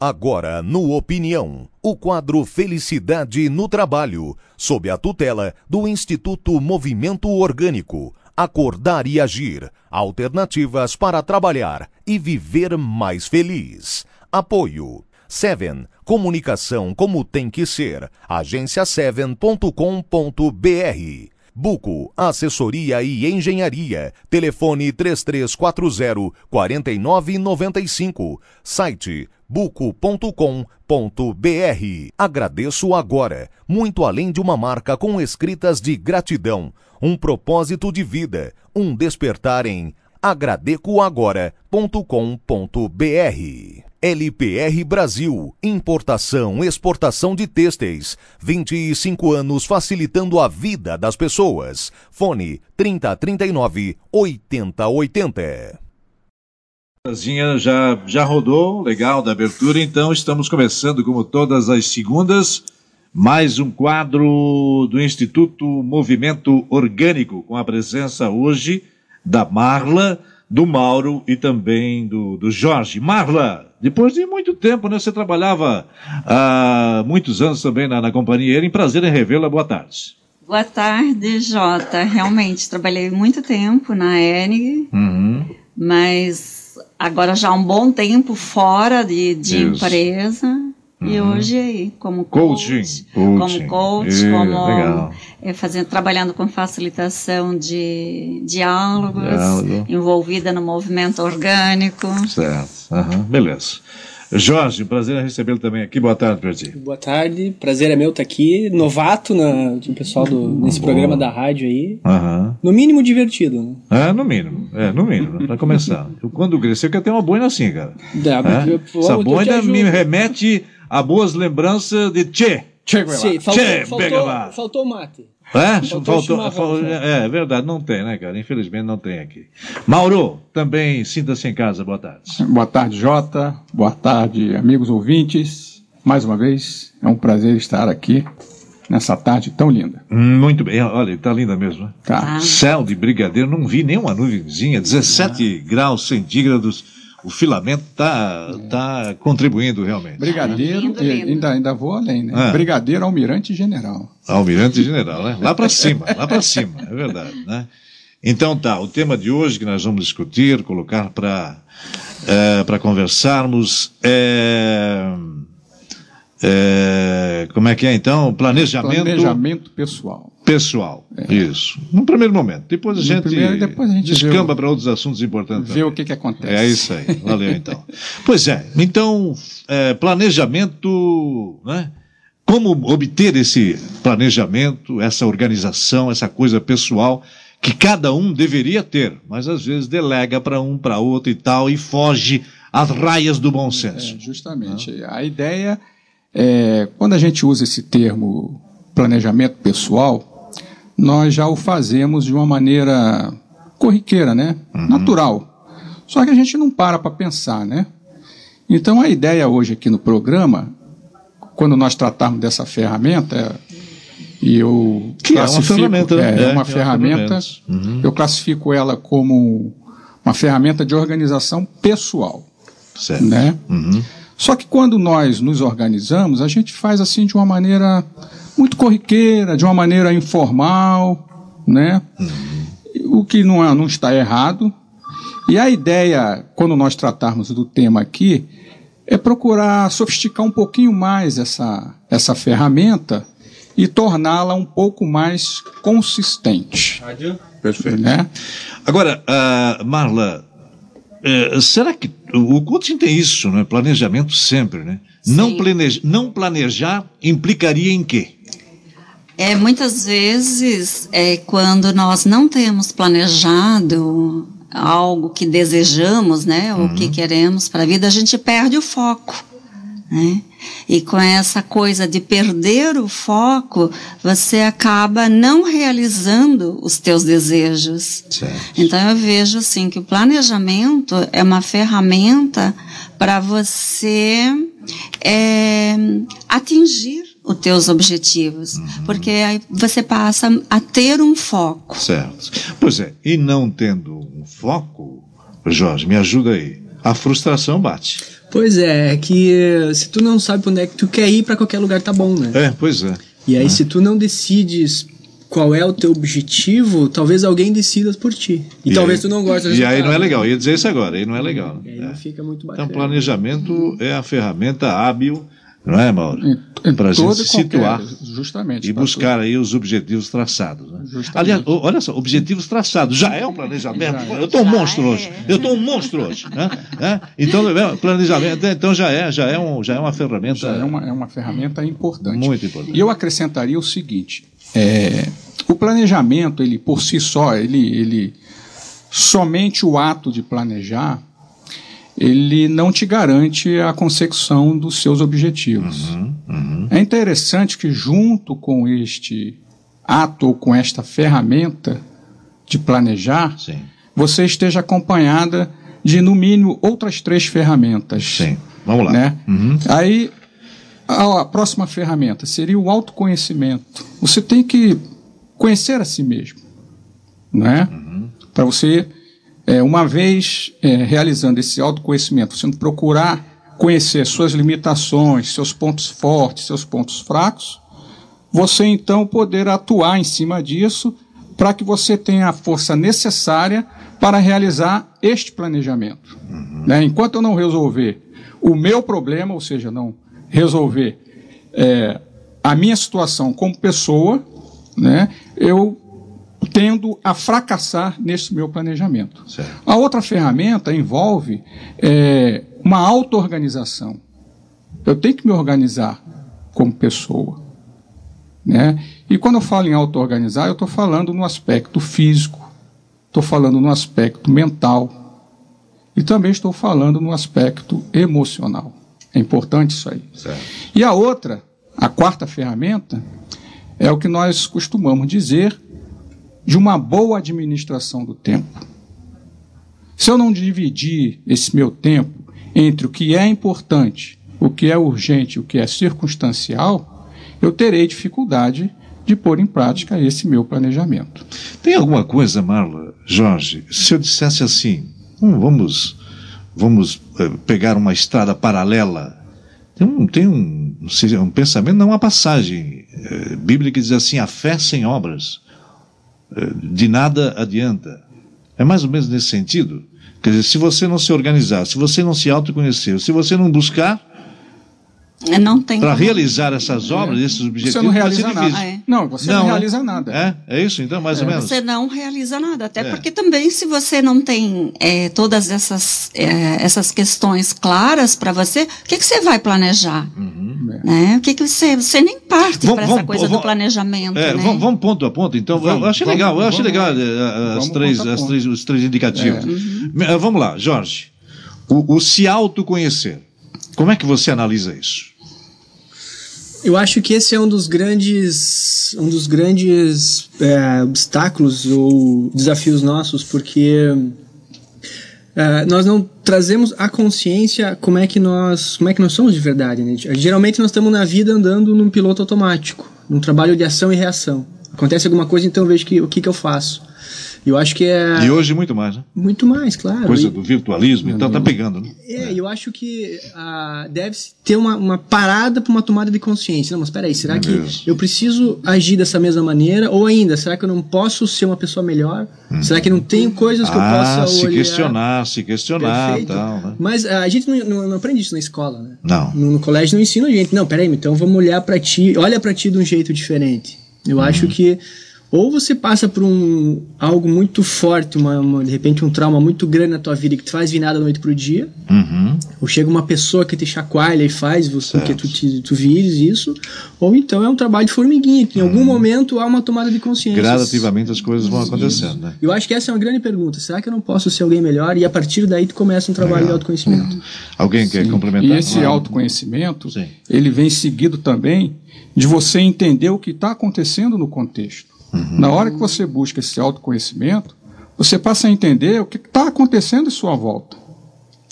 Agora, no Opinião, o quadro Felicidade no Trabalho, sob a tutela do Instituto Movimento Orgânico. Acordar e agir. Alternativas para trabalhar e viver mais feliz. Apoio. Seven. Comunicação como tem que ser. Agência7.com.br. Buco, assessoria e engenharia. Telefone 3340 4995. Site buco.com.br. Agradeço agora, muito além de uma marca com escritas de gratidão, um propósito de vida, um despertar em agradecoagora.com.br. LPR Brasil, importação, exportação de têxteis, 25 anos facilitando a vida das pessoas. Fone 3039 8080. Já, já rodou, legal, da abertura, então estamos começando, como todas as segundas, mais um quadro do Instituto Movimento Orgânico, com a presença hoje da Marla, do Mauro e também do, do Jorge. Marla, depois de muito tempo, né? Você trabalhava há muitos anos também na, na companhia. Era um prazer em revê-la. Boa tarde. Boa tarde, Jota. Realmente, trabalhei muito tempo na ENG, uhum. mas agora já há um bom tempo fora de, de empresa. E uhum. hoje aí, como coaching, coach, como coach, e, como é, fazendo, trabalhando com facilitação de diálogos, Diálogo. envolvida no movimento orgânico. Certo, uhum. beleza. Jorge, prazer em recebê-lo também aqui. Boa tarde para ti. Boa tarde, prazer é meu estar aqui. Novato na, o pessoal do, nesse Boa. programa da rádio aí. Uhum. No mínimo divertido, né? É, no mínimo. É, no mínimo, para começar. Quando crescer, eu quero ter uma boina assim, cara. Dá, é? eu, Essa boina me remete a boas lembranças de Che. Che Sim, faltou, che, faltou, faltou mate. É? Faltou, faltou é, é verdade, não tem, né, cara? Infelizmente não tem aqui. Mauro, também sinta-se em casa, boa tarde. Boa tarde, Jota. Boa tarde, amigos ouvintes. Mais uma vez, é um prazer estar aqui nessa tarde tão linda. Muito bem, olha, está linda mesmo. Né? Tá. Céu de brigadeiro, não vi nenhuma nuvenzinha, 17 ah. graus centígrados o filamento está tá contribuindo realmente. Brigadeiro, lindo, lindo. Ainda, ainda vou além, né? Ah. Brigadeiro, almirante general. Almirante general, né? Lá para cima, lá para cima, é verdade, né? Então tá, o tema de hoje que nós vamos discutir, colocar para é, para conversarmos é, é, como é que é então? Planejamento. Planejamento pessoal. Pessoal, é. isso. No primeiro momento. Depois a, gente, primeiro, depois a gente descamba para outros assuntos importantes. Ver o que, que acontece. É isso aí. Valeu então. pois é, então, é, planejamento, né? Como obter esse planejamento, essa organização, essa coisa pessoal que cada um deveria ter, mas às vezes delega para um, para outro e tal, e foge às raias do bom senso. É, justamente. Ah. A ideia é, quando a gente usa esse termo planejamento pessoal, nós já o fazemos de uma maneira corriqueira, né? Uhum. Natural. Só que a gente não para para pensar, né? Então a ideia hoje aqui no programa, quando nós tratarmos dessa ferramenta, e eu que classifico, é uma ferramenta, é, é, é uma ferramenta, uhum. eu classifico ela como uma ferramenta de organização pessoal, certo. né? Uhum. Só que quando nós nos organizamos, a gente faz assim de uma maneira muito corriqueira, de uma maneira informal, né? O que não, é, não está errado. E a ideia, quando nós tratarmos do tema aqui, é procurar sofisticar um pouquinho mais essa, essa ferramenta e torná-la um pouco mais consistente. Perfeito. Né? Agora, uh, Marla, é, será que o coaching tem isso, né? Planejamento sempre, né? Não, planeja, não planejar implicaria em quê? É, muitas vezes, é, quando nós não temos planejado algo que desejamos, né, ou que uhum. queremos para a vida, a gente perde o foco. Né? E com essa coisa de perder o foco, você acaba não realizando os teus desejos. Certo. Então eu vejo assim que o planejamento é uma ferramenta para você é, atingir os teus objetivos, uhum. porque aí você passa a ter um foco. Certo. Pois é, e não tendo um foco, Jorge, me ajuda aí. A frustração bate. Pois é, é que se tu não sabe onde é que tu quer ir, para qualquer lugar tá bom, né? É, pois é. E aí, é. se tu não decides qual é o teu objetivo, talvez alguém decida por ti. E, e talvez aí, tu não goste E aí não é legal. Eu ia dizer isso agora, aí não é legal. E aí não é. fica muito bacana. Então, planejamento é a ferramenta hábil não é, Mauro? Para a gente se situar justamente, e buscar aí os objetivos traçados. Né? Aliás, olha só, objetivos traçados já é um planejamento. É. Eu estou um monstro é. hoje. Eu estou um monstro hoje. Né? É? Então, planejamento, então já é, já é, um, já é uma ferramenta. Já é uma, é uma ferramenta importante. Muito importante. E eu acrescentaria o seguinte: é, o planejamento, ele por si só, ele, ele somente o ato de planejar ele não te garante a consecução dos seus objetivos. Uhum, uhum. É interessante que, junto com este ato ou com esta ferramenta de planejar, Sim. você esteja acompanhada de, no mínimo, outras três ferramentas. Sim, vamos lá. Né? Uhum. Aí, a, a próxima ferramenta seria o autoconhecimento. Você tem que conhecer a si mesmo, né? Para você é, uma vez é, realizando esse autoconhecimento, você procurar conhecer suas limitações, seus pontos fortes, seus pontos fracos, você então poder atuar em cima disso para que você tenha a força necessária para realizar este planejamento. Uhum. Né? Enquanto eu não resolver o meu problema, ou seja, não resolver é, a minha situação como pessoa, né, eu tendo a fracassar nesse meu planejamento. Certo. A outra ferramenta envolve é, uma auto-organização. Eu tenho que me organizar como pessoa. Né? E quando eu falo em auto-organizar, eu estou falando no aspecto físico, estou falando no aspecto mental e também estou falando no aspecto emocional. É importante isso aí. Certo. E a outra, a quarta ferramenta, é o que nós costumamos dizer de uma boa administração do tempo. Se eu não dividir esse meu tempo entre o que é importante, o que é urgente, o que é circunstancial, eu terei dificuldade de pôr em prática esse meu planejamento. Tem alguma coisa, Marla, Jorge, se eu dissesse assim, hum, vamos, vamos eh, pegar uma estrada paralela, tem um, tem um, um pensamento, não uma passagem é, bíblica que diz assim, a fé sem obras de nada adianta. É mais ou menos nesse sentido. Quer dizer, se você não se organizar, se você não se autoconhecer, se você não buscar, não tem para realizar essas obras, é. esses objetivos, você não realiza nada. É. Não, você não, não realiza nada. É, é isso então, mais ou é. menos. Você não realiza nada, até é. porque também se você não tem é, todas essas essas questões claras para você, o que, que você vai planejar? Uhum. Né? O que, que você você nem parte para essa coisa vamos, do planejamento. né? vamos, vamos, ponto a ponto. Então, vamos, eu achei vamos, legal, eu achei legal as três, as três, os três indicativos. Uhum. Vamos lá, Jorge. O, o se autoconhecer. Como é que você analisa isso? Eu acho que esse é um dos grandes, um dos grandes é, obstáculos ou desafios nossos, porque é, nós não trazemos a consciência como é que nós, como é que nós somos de verdade. Né? Geralmente nós estamos na vida andando num piloto automático, num trabalho de ação e reação. Acontece alguma coisa, então vejo que, o que, que eu faço. Eu acho que é. E hoje muito mais, né? Muito mais, claro. Coisa e... do virtualismo, então tá pegando, né? É, eu acho que uh, deve ter uma, uma parada para uma tomada de consciência. Não, mas peraí, será é que eu preciso agir dessa mesma maneira? Ou ainda, será que eu não posso ser uma pessoa melhor? Hum. Será que não tem coisas que ah, eu possa se olhar? questionar, se questionar Perfeito. tal, né? Mas uh, a gente não, não, não, aprende isso na escola, né? Não. No, no, colégio não ensina a gente. Não, peraí, então vamos olhar para ti, olha para ti de um jeito diferente. Eu hum. acho que ou você passa por um algo muito forte, uma, uma, de repente um trauma muito grande na tua vida que te faz vir nada da noite pro dia. Uhum. Ou chega uma pessoa que te chacoalha e faz você que tu, te, tu vires isso. Ou então é um trabalho de formiguinha, que em uhum. algum momento há uma tomada de consciência. Gradativamente as coisas vão acontecendo, né? Eu acho que essa é uma grande pergunta. Será que eu não posso ser alguém melhor? E a partir daí tu começa um trabalho Legal. de autoconhecimento. Uhum. Alguém Sim. quer complementar? E esse autoconhecimento, Sim. ele vem seguido também de você entender o que está acontecendo no contexto. Uhum. Na hora que você busca esse autoconhecimento, você passa a entender o que está acontecendo em sua volta.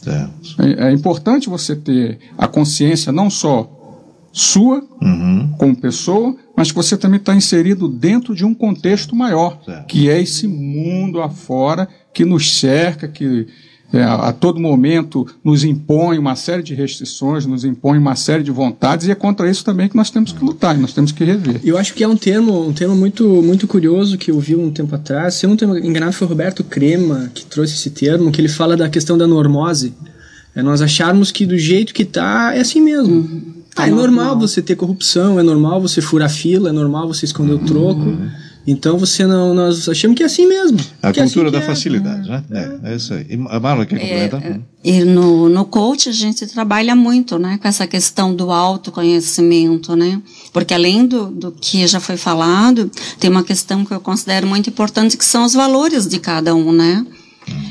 É, é, importante você ter a consciência não só sua, uhum. como pessoa, mas que você também está inserido dentro de um contexto maior, que é esse mundo afora que nos cerca, que é, a todo momento nos impõe uma série de restrições, nos impõe uma série de vontades, e é contra isso também que nós temos que lutar, nós temos que rever. Eu acho que é um termo, um termo muito, muito curioso que eu vi um tempo atrás. Se eu não estou enganado, foi o Roberto Crema que trouxe esse termo, que ele fala da questão da normose. É nós acharmos que do jeito que está é assim mesmo. Uhum. Ah, é normal você ter corrupção, é normal você furar fila, é normal você esconder o troco. Uhum. Então você não. Nós achamos que é assim mesmo. A é cultura assim da é. facilidade, né? É, é, isso aí. E a Marla quer complementar? É, e no, no coach a gente trabalha muito, né? Com essa questão do autoconhecimento, né? Porque além do, do que já foi falado, tem uma questão que eu considero muito importante, que são os valores de cada um, né?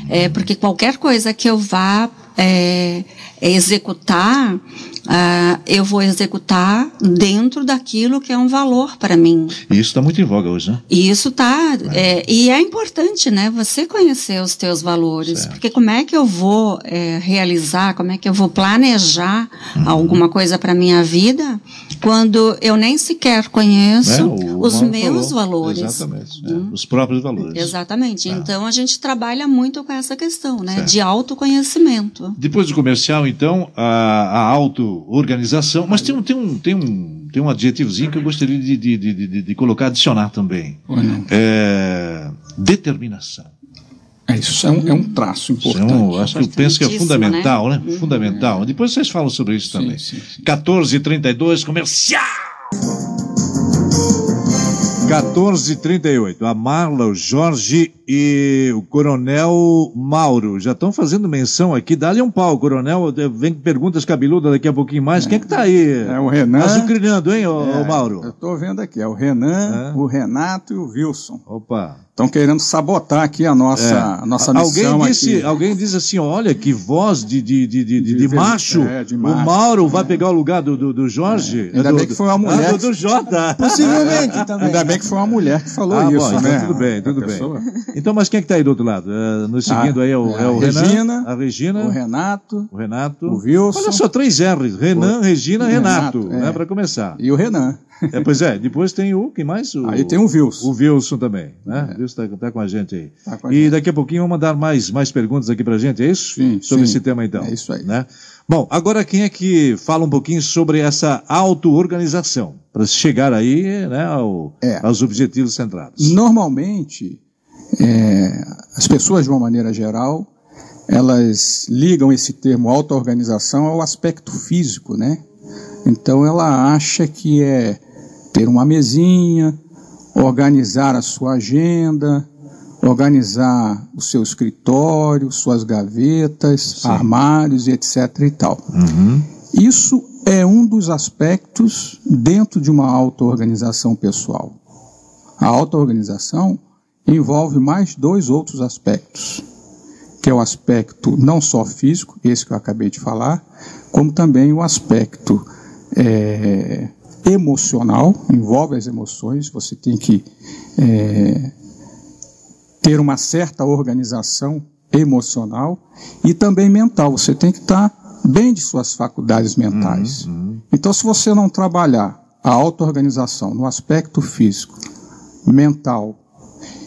É, porque qualquer coisa que eu vá é, executar, uh, eu vou executar dentro daquilo que é um valor para mim. E isso está muito em voga hoje, né? E isso está. É. É, e é importante, né? Você conhecer os teus valores. Certo. Porque como é que eu vou é, realizar, como é que eu vou planejar uhum. alguma coisa para minha vida quando eu nem sequer conheço é, os meus falou. valores. Exatamente. É, hum. Os próprios valores. Exatamente. É. Então a gente trabalha muito com essa questão, né? Certo. De autoconhecimento. Depois do comercial, então, a, a auto-organização. Mas tem um, tem, um, tem, um, tem um adjetivozinho que eu gostaria de, de, de, de, de colocar, adicionar também. É, determinação. É, isso é um, é um traço importante. É um, acho que eu penso que é fundamental, né? né? Uhum. Fundamental. Depois vocês falam sobre isso também. Sim, sim, sim. 14h32, comercial! 14h38. A Marla, o Jorge e o Coronel Mauro já estão fazendo menção aqui. Dá-lhe um pau, Coronel. Vem perguntas cabeludas daqui a pouquinho mais. É, Quem é que tá aí? É o Renan. Azucrinando, hein, ô, é, Mauro? Eu estou vendo aqui. É o Renan, é. o Renato e o Wilson. Opa. Estão querendo sabotar aqui a nossa, é. a nossa missão alguém disse, aqui. Alguém diz assim, olha que voz de, de, de, de, de, de macho. É, de macho. O Mauro vai pegar o lugar do, do, do Jorge. É. Ainda do, bem que foi uma mulher. Ah, do, do Jota. Possivelmente também. Ainda bem que foi uma mulher que falou ah, isso, bom, então né? Tudo bem, tudo bem. Então, mas quem é que está aí do outro lado? Uh, nos seguindo ah, aí é o, é o Regina, Renan, a Regina, o Renato, o Renato, o Wilson. Olha só, três R's. Renan, o, Regina, Renato, Renato né, para começar. E o Renan. É, pois é, depois tem o, quem mais? O, aí tem o Wilson. O Wilson também, né? É. O Wilson está tá com a gente aí. Tá e gente. daqui a pouquinho vão mandar mais, mais perguntas aqui pra gente, é isso? Sim, Sobre sim. esse tema então. É isso aí. Né? Bom, agora quem é que fala um pouquinho sobre essa auto-organização, para chegar aí né, ao, é. aos objetivos centrados? Normalmente, é, as pessoas, de uma maneira geral, elas ligam esse termo auto-organização ao aspecto físico, né? Então ela acha que é ter uma mesinha, organizar a sua agenda, organizar o seu escritório, suas gavetas, Sim. armários e etc. e tal. Uhum. Isso é um dos aspectos dentro de uma auto-organização pessoal. A auto-organização envolve mais dois outros aspectos, que é o aspecto não só físico, esse que eu acabei de falar, como também o aspecto é, emocional, envolve as emoções, você tem que é, ter uma certa organização emocional e também mental, você tem que estar bem de suas faculdades mentais. Uhum, uhum. Então, se você não trabalhar a auto-organização no aspecto físico, mental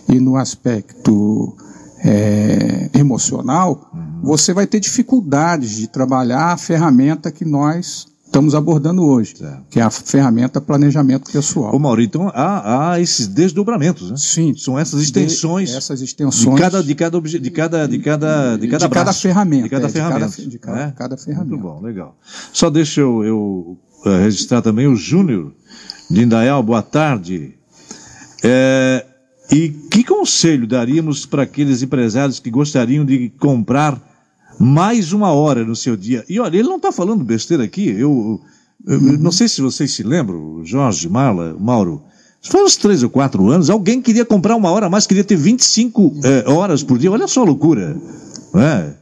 e no aspecto é, emocional, uhum. você vai ter dificuldades de trabalhar a ferramenta que nós estamos abordando hoje, certo. que é a ferramenta planejamento pessoal. Ô Mauro, então há, há esses desdobramentos, né? Sim. São essas extensões. De, essas extensões. De cada, de cada, de cada, de cada, de cada, de cada ferramenta. De cada é, ferramenta. De cada, de cada, é? ferramenta. Muito bom, legal. Só deixa eu, eu uh, registrar também o Júnior de Indaial, boa tarde. É, e que conselho daríamos para aqueles empresários que gostariam de comprar mais uma hora no seu dia. E olha, ele não está falando besteira aqui. Eu, eu uhum. não sei se vocês se lembram, Jorge, Marla, Mauro. Faz uns três ou quatro anos, alguém queria comprar uma hora a mais, queria ter 25 é, horas por dia. Olha só a loucura. É?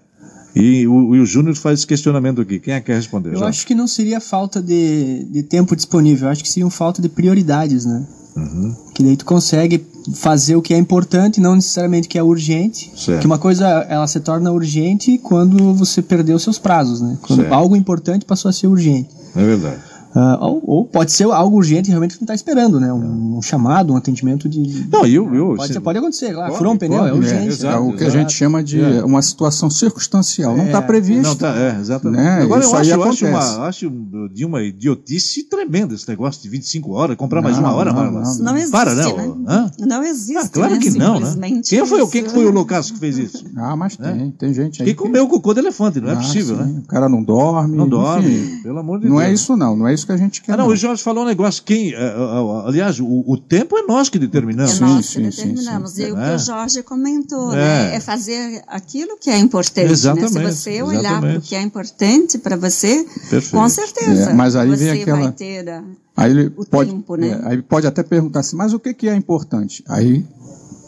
E o, o Júnior faz esse questionamento aqui. Quem é que quer responder? Eu acho que não seria falta de, de tempo disponível, eu acho que seria falta de prioridades, né? Uhum. Que daí tu consegue fazer o que é importante, não necessariamente o que é urgente. Certo. Que uma coisa ela se torna urgente quando você perdeu seus prazos, né? Quando certo. algo importante passou a ser urgente. É verdade. Uh, ou, ou, pode ser algo urgente realmente que não está esperando, né? Um, um, chamado, um atendimento de. Não, eu. eu pode, se, pode acontecer, claro. Furou um pneu, pode, é urgente. É, exato, é o que exato. a gente chama de é. uma situação circunstancial. Não está é. previsto. Não tá, é, exatamente. Né? Agora Isso eu acho, eu acho, uma, acho de uma idiotice tremenda esse negócio de 25 horas, comprar não, mais uma hora, não, não, não existe. Para, não. Né? Não existe. Ah, claro né? que não, né? Quem foi, quem foi o Loucaço que fez isso? Ah, mas tem, tem gente aí. Que comeu o cocô do elefante, não é ah, possível, né? O cara não dorme. Não dorme, pelo amor de Deus. Não é isso, não. Não é isso que a gente quer. Ah, não, o Jorge falou um negócio. Quem, eh, eh, aliás, o, o tempo é nós que determinamos. É nós que determinamos. E o que o Jorge comentou, né? É fazer aquilo que é importante. Exatamente. Né? Se você olhar para o que é importante para você, Perfeito. com certeza. mas aí vem aquela. Vai ter aí ele pode, tempo, né? aí pode até perguntar assim, mas o que, que é importante? Aí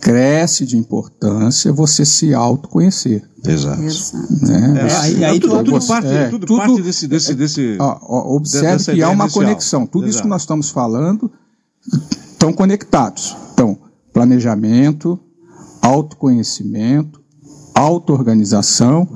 cresce de importância você se autoconhecer. Exato. Né? É, aí, aí tudo, tudo, parte, é, tudo, tudo parte desse. desse, desse ó, ó, observe que há uma inicial. conexão. Tudo Exato. isso que nós estamos falando estão conectados. Então, planejamento, autoconhecimento, auto-organização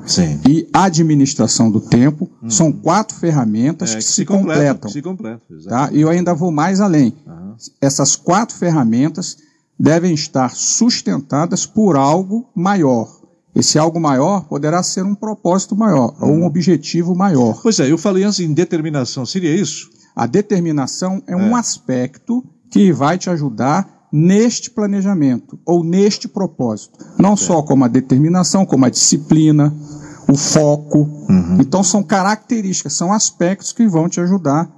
e administração do tempo hum. são quatro ferramentas é, que, que, se, completam. Se completam tá? E eu ainda vou mais além. Uhum. Essas quatro ferramentas devem estar sustentadas por algo maior. Esse algo maior poderá ser um propósito maior, ou um hum. objetivo maior. Pois é, eu falei antes em determinação, seria isso? A determinação é, é. um aspecto que vai te ajudar neste planejamento, ou neste propósito. Não é. só como a determinação, como a disciplina, o foco. Uhum. Então são características, são aspectos que vão te ajudar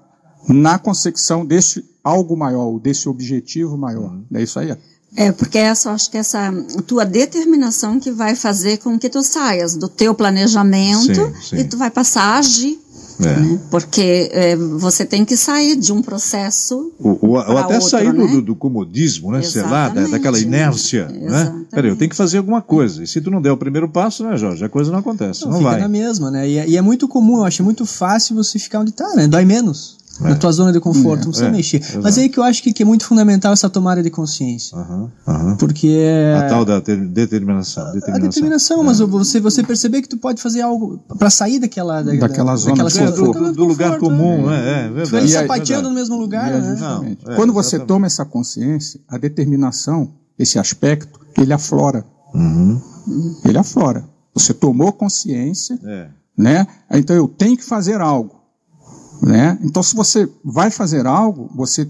na consecução desse algo maior, desse objetivo maior. Uhum. É isso aí. É, porque essa, acho que essa tua determinação que vai fazer com que tu saias do teu planejamento sim, sim. e tu vai passar a agir. É. Né? Porque é, você tem que sair de um processo. Ou, ou até outro, sair né? do, do, comodismo, né? Sei lá, daquela inércia. Né? Peraí, eu tenho que fazer alguma coisa. E se tu não der o primeiro passo, né, Jorge? A coisa não acontece. Não, não fica vai. na mesma, né? E é, e é muito comum, eu acho muito fácil você ficar onde está, né? Dói menos é. na tua zona de conforto, é, não precisa é, mexer. Exato. Mas é aí que eu acho que, que, é muito fundamental essa tomada de consciência. Uhum, uhum. Porque é... A tal da determinação. determinação. A determinação, mas é. você, você perceber que tu pode fazer algo para sair daquela, da, daquela zona daquela do, do, do, lugar comum, né? é, é verdade. Tu sapateando no mesmo lugar, né? Não, Quando você toma essa consciência, a determinação, esse aspecto, ele aflora. Uhum. Ele aflora. Você tomou consciência, né? Então eu tenho que fazer algo. Né? Então, se você vai fazer algo, você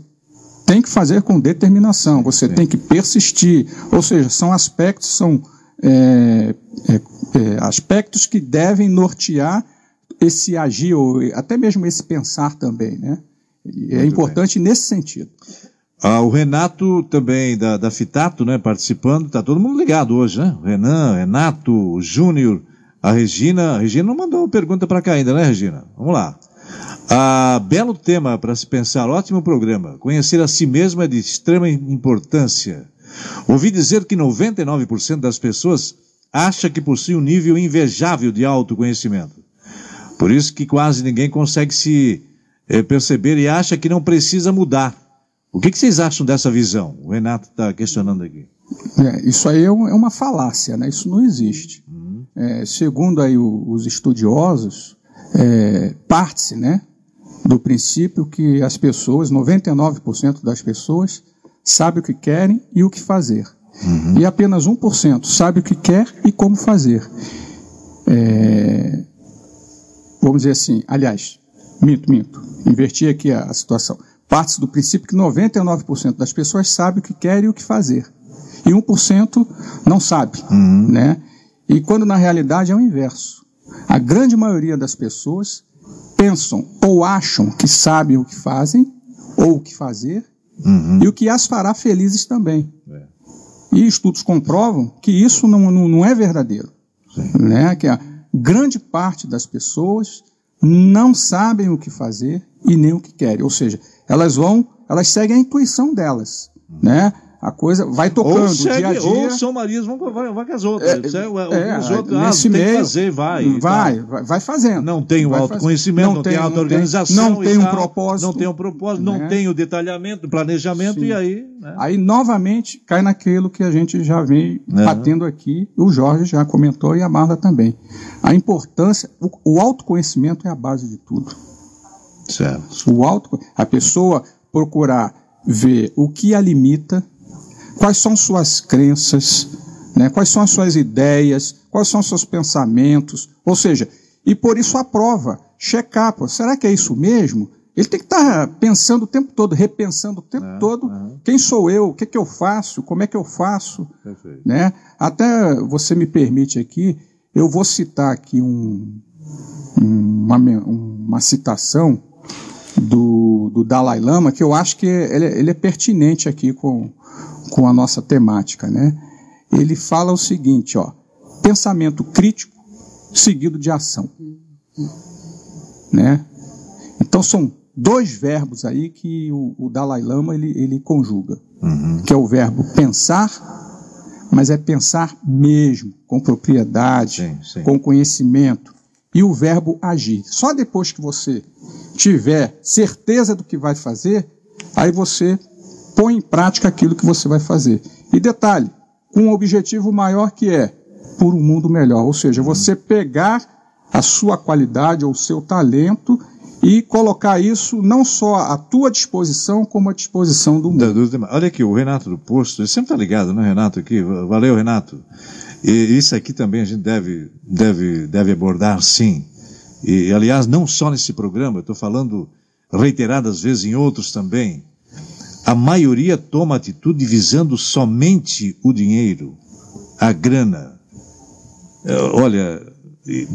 tem que fazer com determinação, você Sim. tem que persistir. Ou seja, são aspectos, são é, é, é, aspectos que devem nortear esse agir, ou até mesmo esse pensar também. Né? é importante bem. nesse sentido. Ah, o Renato também da, da Fitato, né, participando, está todo mundo ligado hoje, né? Renan, Renato, Júnior, a Regina. A Regina não mandou pergunta para cá ainda, né, Regina? Vamos lá. Ah, belo tema para se pensar, ótimo programa. Conhecer a si mesmo é de extrema importância. Ouvi dizer que 99% das pessoas acha que possui um nível invejável de autoconhecimento. Por isso que quase ninguém consegue se eh, perceber e acha que não precisa mudar. O que, que vocês acham dessa visão? O Renato está questionando aqui. É, isso aí é, é, uma falácia, né? Isso não existe. Uhum. É, segundo aí os estudiosos, é, parte-se, né? Do princípio que as pessoas, 99% das pessoas, sabe o que querem e o que fazer. Uhum. E apenas 1% sabe o que quer e como fazer. É, vamos dizer assim, aliás, minto, minto, inverti aqui a, a situação. Parte do princípio que 99% das pessoas sabe o que quer e o que fazer. E 1% não sabe, uhum. né? E quando na realidade é o inverso. A grande maioria das pessoas pensam ou acham que sabem o que fazem ou o que fazer uhum. e o que as fará felizes também. É. E estudos comprovam que isso não, não, não é verdadeiro. Né? Que a grande parte das pessoas não sabem o que fazer e nem o que querem. Ou seja, elas vão, elas seguem a intuição delas. Uhum. Né? A coisa vai tocando ou segue, dia a dia. Ou São Marias vão, vai, vai com as outras. É, é, os outros, ah, tem meio, que fazer, vai. Vai, vai, vai, fazendo. Não tem o autoconhecimento, não, não, tem, auto-organização. Não tem, um propósito. Não tem um propósito, né? não tem o detalhamento, planejamento, Sim. e aí. Né? Aí, novamente, cai naquilo que a gente já vem é. batendo aqui, o Jorge já comentou e a Marla também. A importância, o, o autoconhecimento é a base de tudo. Certo. O auto, a pessoa procurar ver o que a limita, quais são suas crenças, né? quais são as suas ideias, quais são os seus pensamentos, ou seja, e por isso a prova, checar, pô, será que é isso mesmo? Ele tem que estar tá pensando o tempo todo, repensando o tempo é, todo, é. quem sou eu, o que, que eu faço, como é que eu faço, né? Até você me permite aqui, eu vou citar aqui um, uma, uma citação do, do Dalai Lama, que eu acho que ele, ele é pertinente aqui com, com a nossa temática, né? Ele fala o seguinte, ó, pensamento crítico seguido de ação, né? Então são dois verbos aí que o, o Dalai Lama ele, ele conjuga, uhum. que é o verbo pensar, mas é pensar mesmo, com propriedade, sim, sim. com conhecimento, e o verbo agir. Só depois que você tiver certeza do que vai fazer, aí você põe em prática aquilo que você vai fazer. E detalhe, com um objetivo maior que é por um mundo melhor, ou seja, você pegar a sua qualidade ou o seu talento e colocar isso não só à tua disposição, como à disposição do mundo. Olha aqui, o Renato do Posto, ele sempre está ligado, né, Renato, aqui. Valeu, Renato. E isso aqui também a gente deve, deve, deve abordar, sim. E, aliás, não só nesse programa, estou falando reiteradas vezes em outros também. A maioria toma atitude visando somente o dinheiro, a grana. É, olha,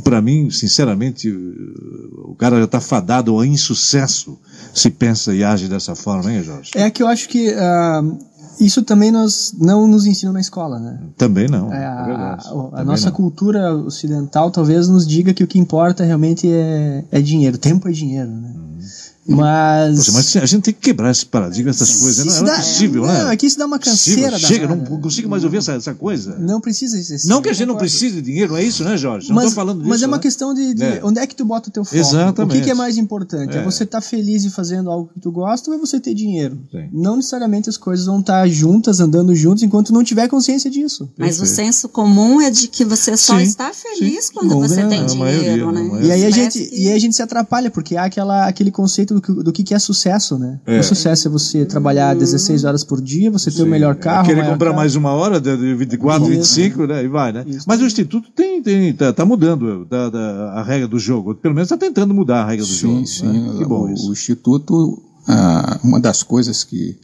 para mim, sinceramente, o cara já está fadado ao insucesso se pensa e age dessa forma, hein, Jorge? É que eu acho que uh, isso também nós não nos ensinam na escola, né? Também não. É, a, verdade. a, a nossa não. cultura ocidental talvez nos diga que o que importa realmente é, é dinheiro. Tempo é dinheiro, né? Hum. Mas... Poxa, mas a gente tem que quebrar esse paradigma, essas coisas. Não, não, é possível, né? Não, aqui isso dá uma canseira. Chega, não consigo mais ouvir essa, essa coisa. Não precisa. Não que a gente não precise de dinheiro, não é isso, né, Jorge? Não mas, falando disso. Mas é uma né? questão de, de é. onde é que tu bota o teu foco. Exatamente. O que, que é mais importante? É, é você estar tá feliz e fazendo algo que tu gosta ou é você ter dinheiro? Sim. Não necessariamente as coisas vão estar tá juntas, andando juntos, enquanto não tiver consciência disso. Mas Perfeito. o senso comum é de que você só sim, está feliz sim. quando Bom, você tem dinheiro, né? E aí, a gente, e aí a gente se atrapalha, porque há aquela, aquele conceito do que, do que é sucesso, né? É. O sucesso é você trabalhar 16 horas por dia, você ter Sim. o melhor carro. Querer comprar carro. mais uma hora, de 24, Isso. 25, né? E vai, né? Isso. Mas o Instituto tem, tem, tá, tá mudando da, da, a regra do jogo. Pelo menos está tentando mudar a regra do sim, jogo. Sim, né? Que bom o, isso. O Instituto, ah, uma das coisas que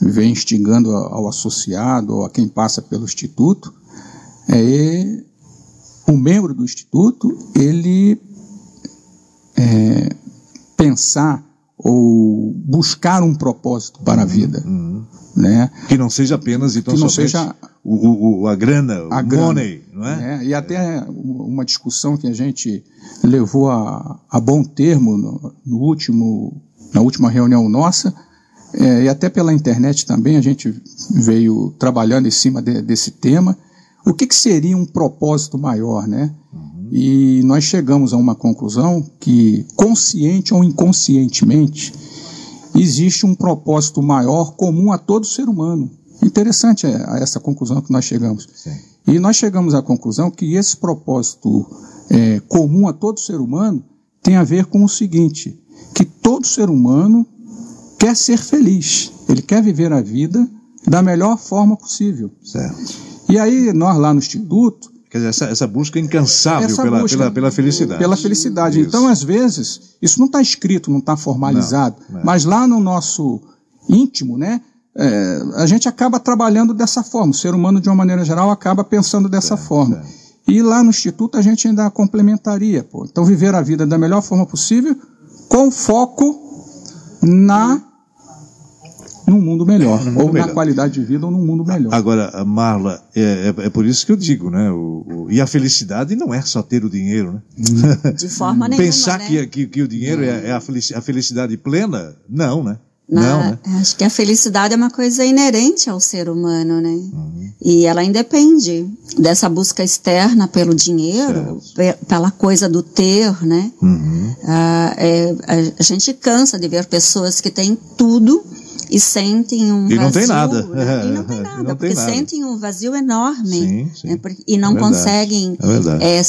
vem instigando ao associado ou a quem passa pelo Instituto é o membro do Instituto, ele é, pensar ou buscar um propósito para a vida. Uhum. Né? Que não seja apenas então, que não seja o, o, a grana, a o grana, money, não é? é? E até uma discussão que a gente levou a, a bom termo no, no último, na última reunião nossa, é, e até pela internet também a gente veio trabalhando em cima de, desse tema. O que, que, seria um propósito maior, né? Uhum. E nós chegamos a uma conclusão que, consciente ou inconscientemente, existe um propósito maior comum a todo ser humano. Interessante essa conclusão que nós chegamos. Sim. E nós chegamos à conclusão que esse propósito é, comum a todo ser humano tem a ver com o seguinte: que todo ser humano quer ser feliz, ele quer viver a vida da melhor forma possível. Certo. E aí, nós lá no Instituto, Quer dizer, essa, essa busca incansável essa pela, busca, pela, pela, felicidade. Pela felicidade. Isso. Então, às vezes, isso não está escrito, não está formalizado, não, não. mas lá no nosso íntimo, né, é, a gente acaba trabalhando dessa forma. O ser humano, de uma maneira geral, acaba pensando dessa é, forma. É. E lá no Instituto a gente ainda complementaria. Pô. Então, viver a vida da melhor forma possível, com foco na num mundo melhor, mundo ou melhor. na qualidade de vida, ou num mundo melhor. Agora, Marla, é, é, é por isso que eu digo, né? O, o, e a felicidade não é só ter o dinheiro, né? De forma nenhuma. Pensar né? que, que, que, o dinheiro é, é a felicidade plena, não, né? Na, não, né? Acho que a felicidade é uma coisa inerente ao ser humano, né? Uhum. E ela independe dessa busca externa pelo dinheiro, pela coisa do ter, né? Uhum. Ah, é, a, a gente cansa de ver pessoas que têm tudo e sentem um e vazio. Não tem nada. Né? E não tem nada, não porque tem nada. sentem um vazio enorme. Sim, sim. Né? E não é conseguem é,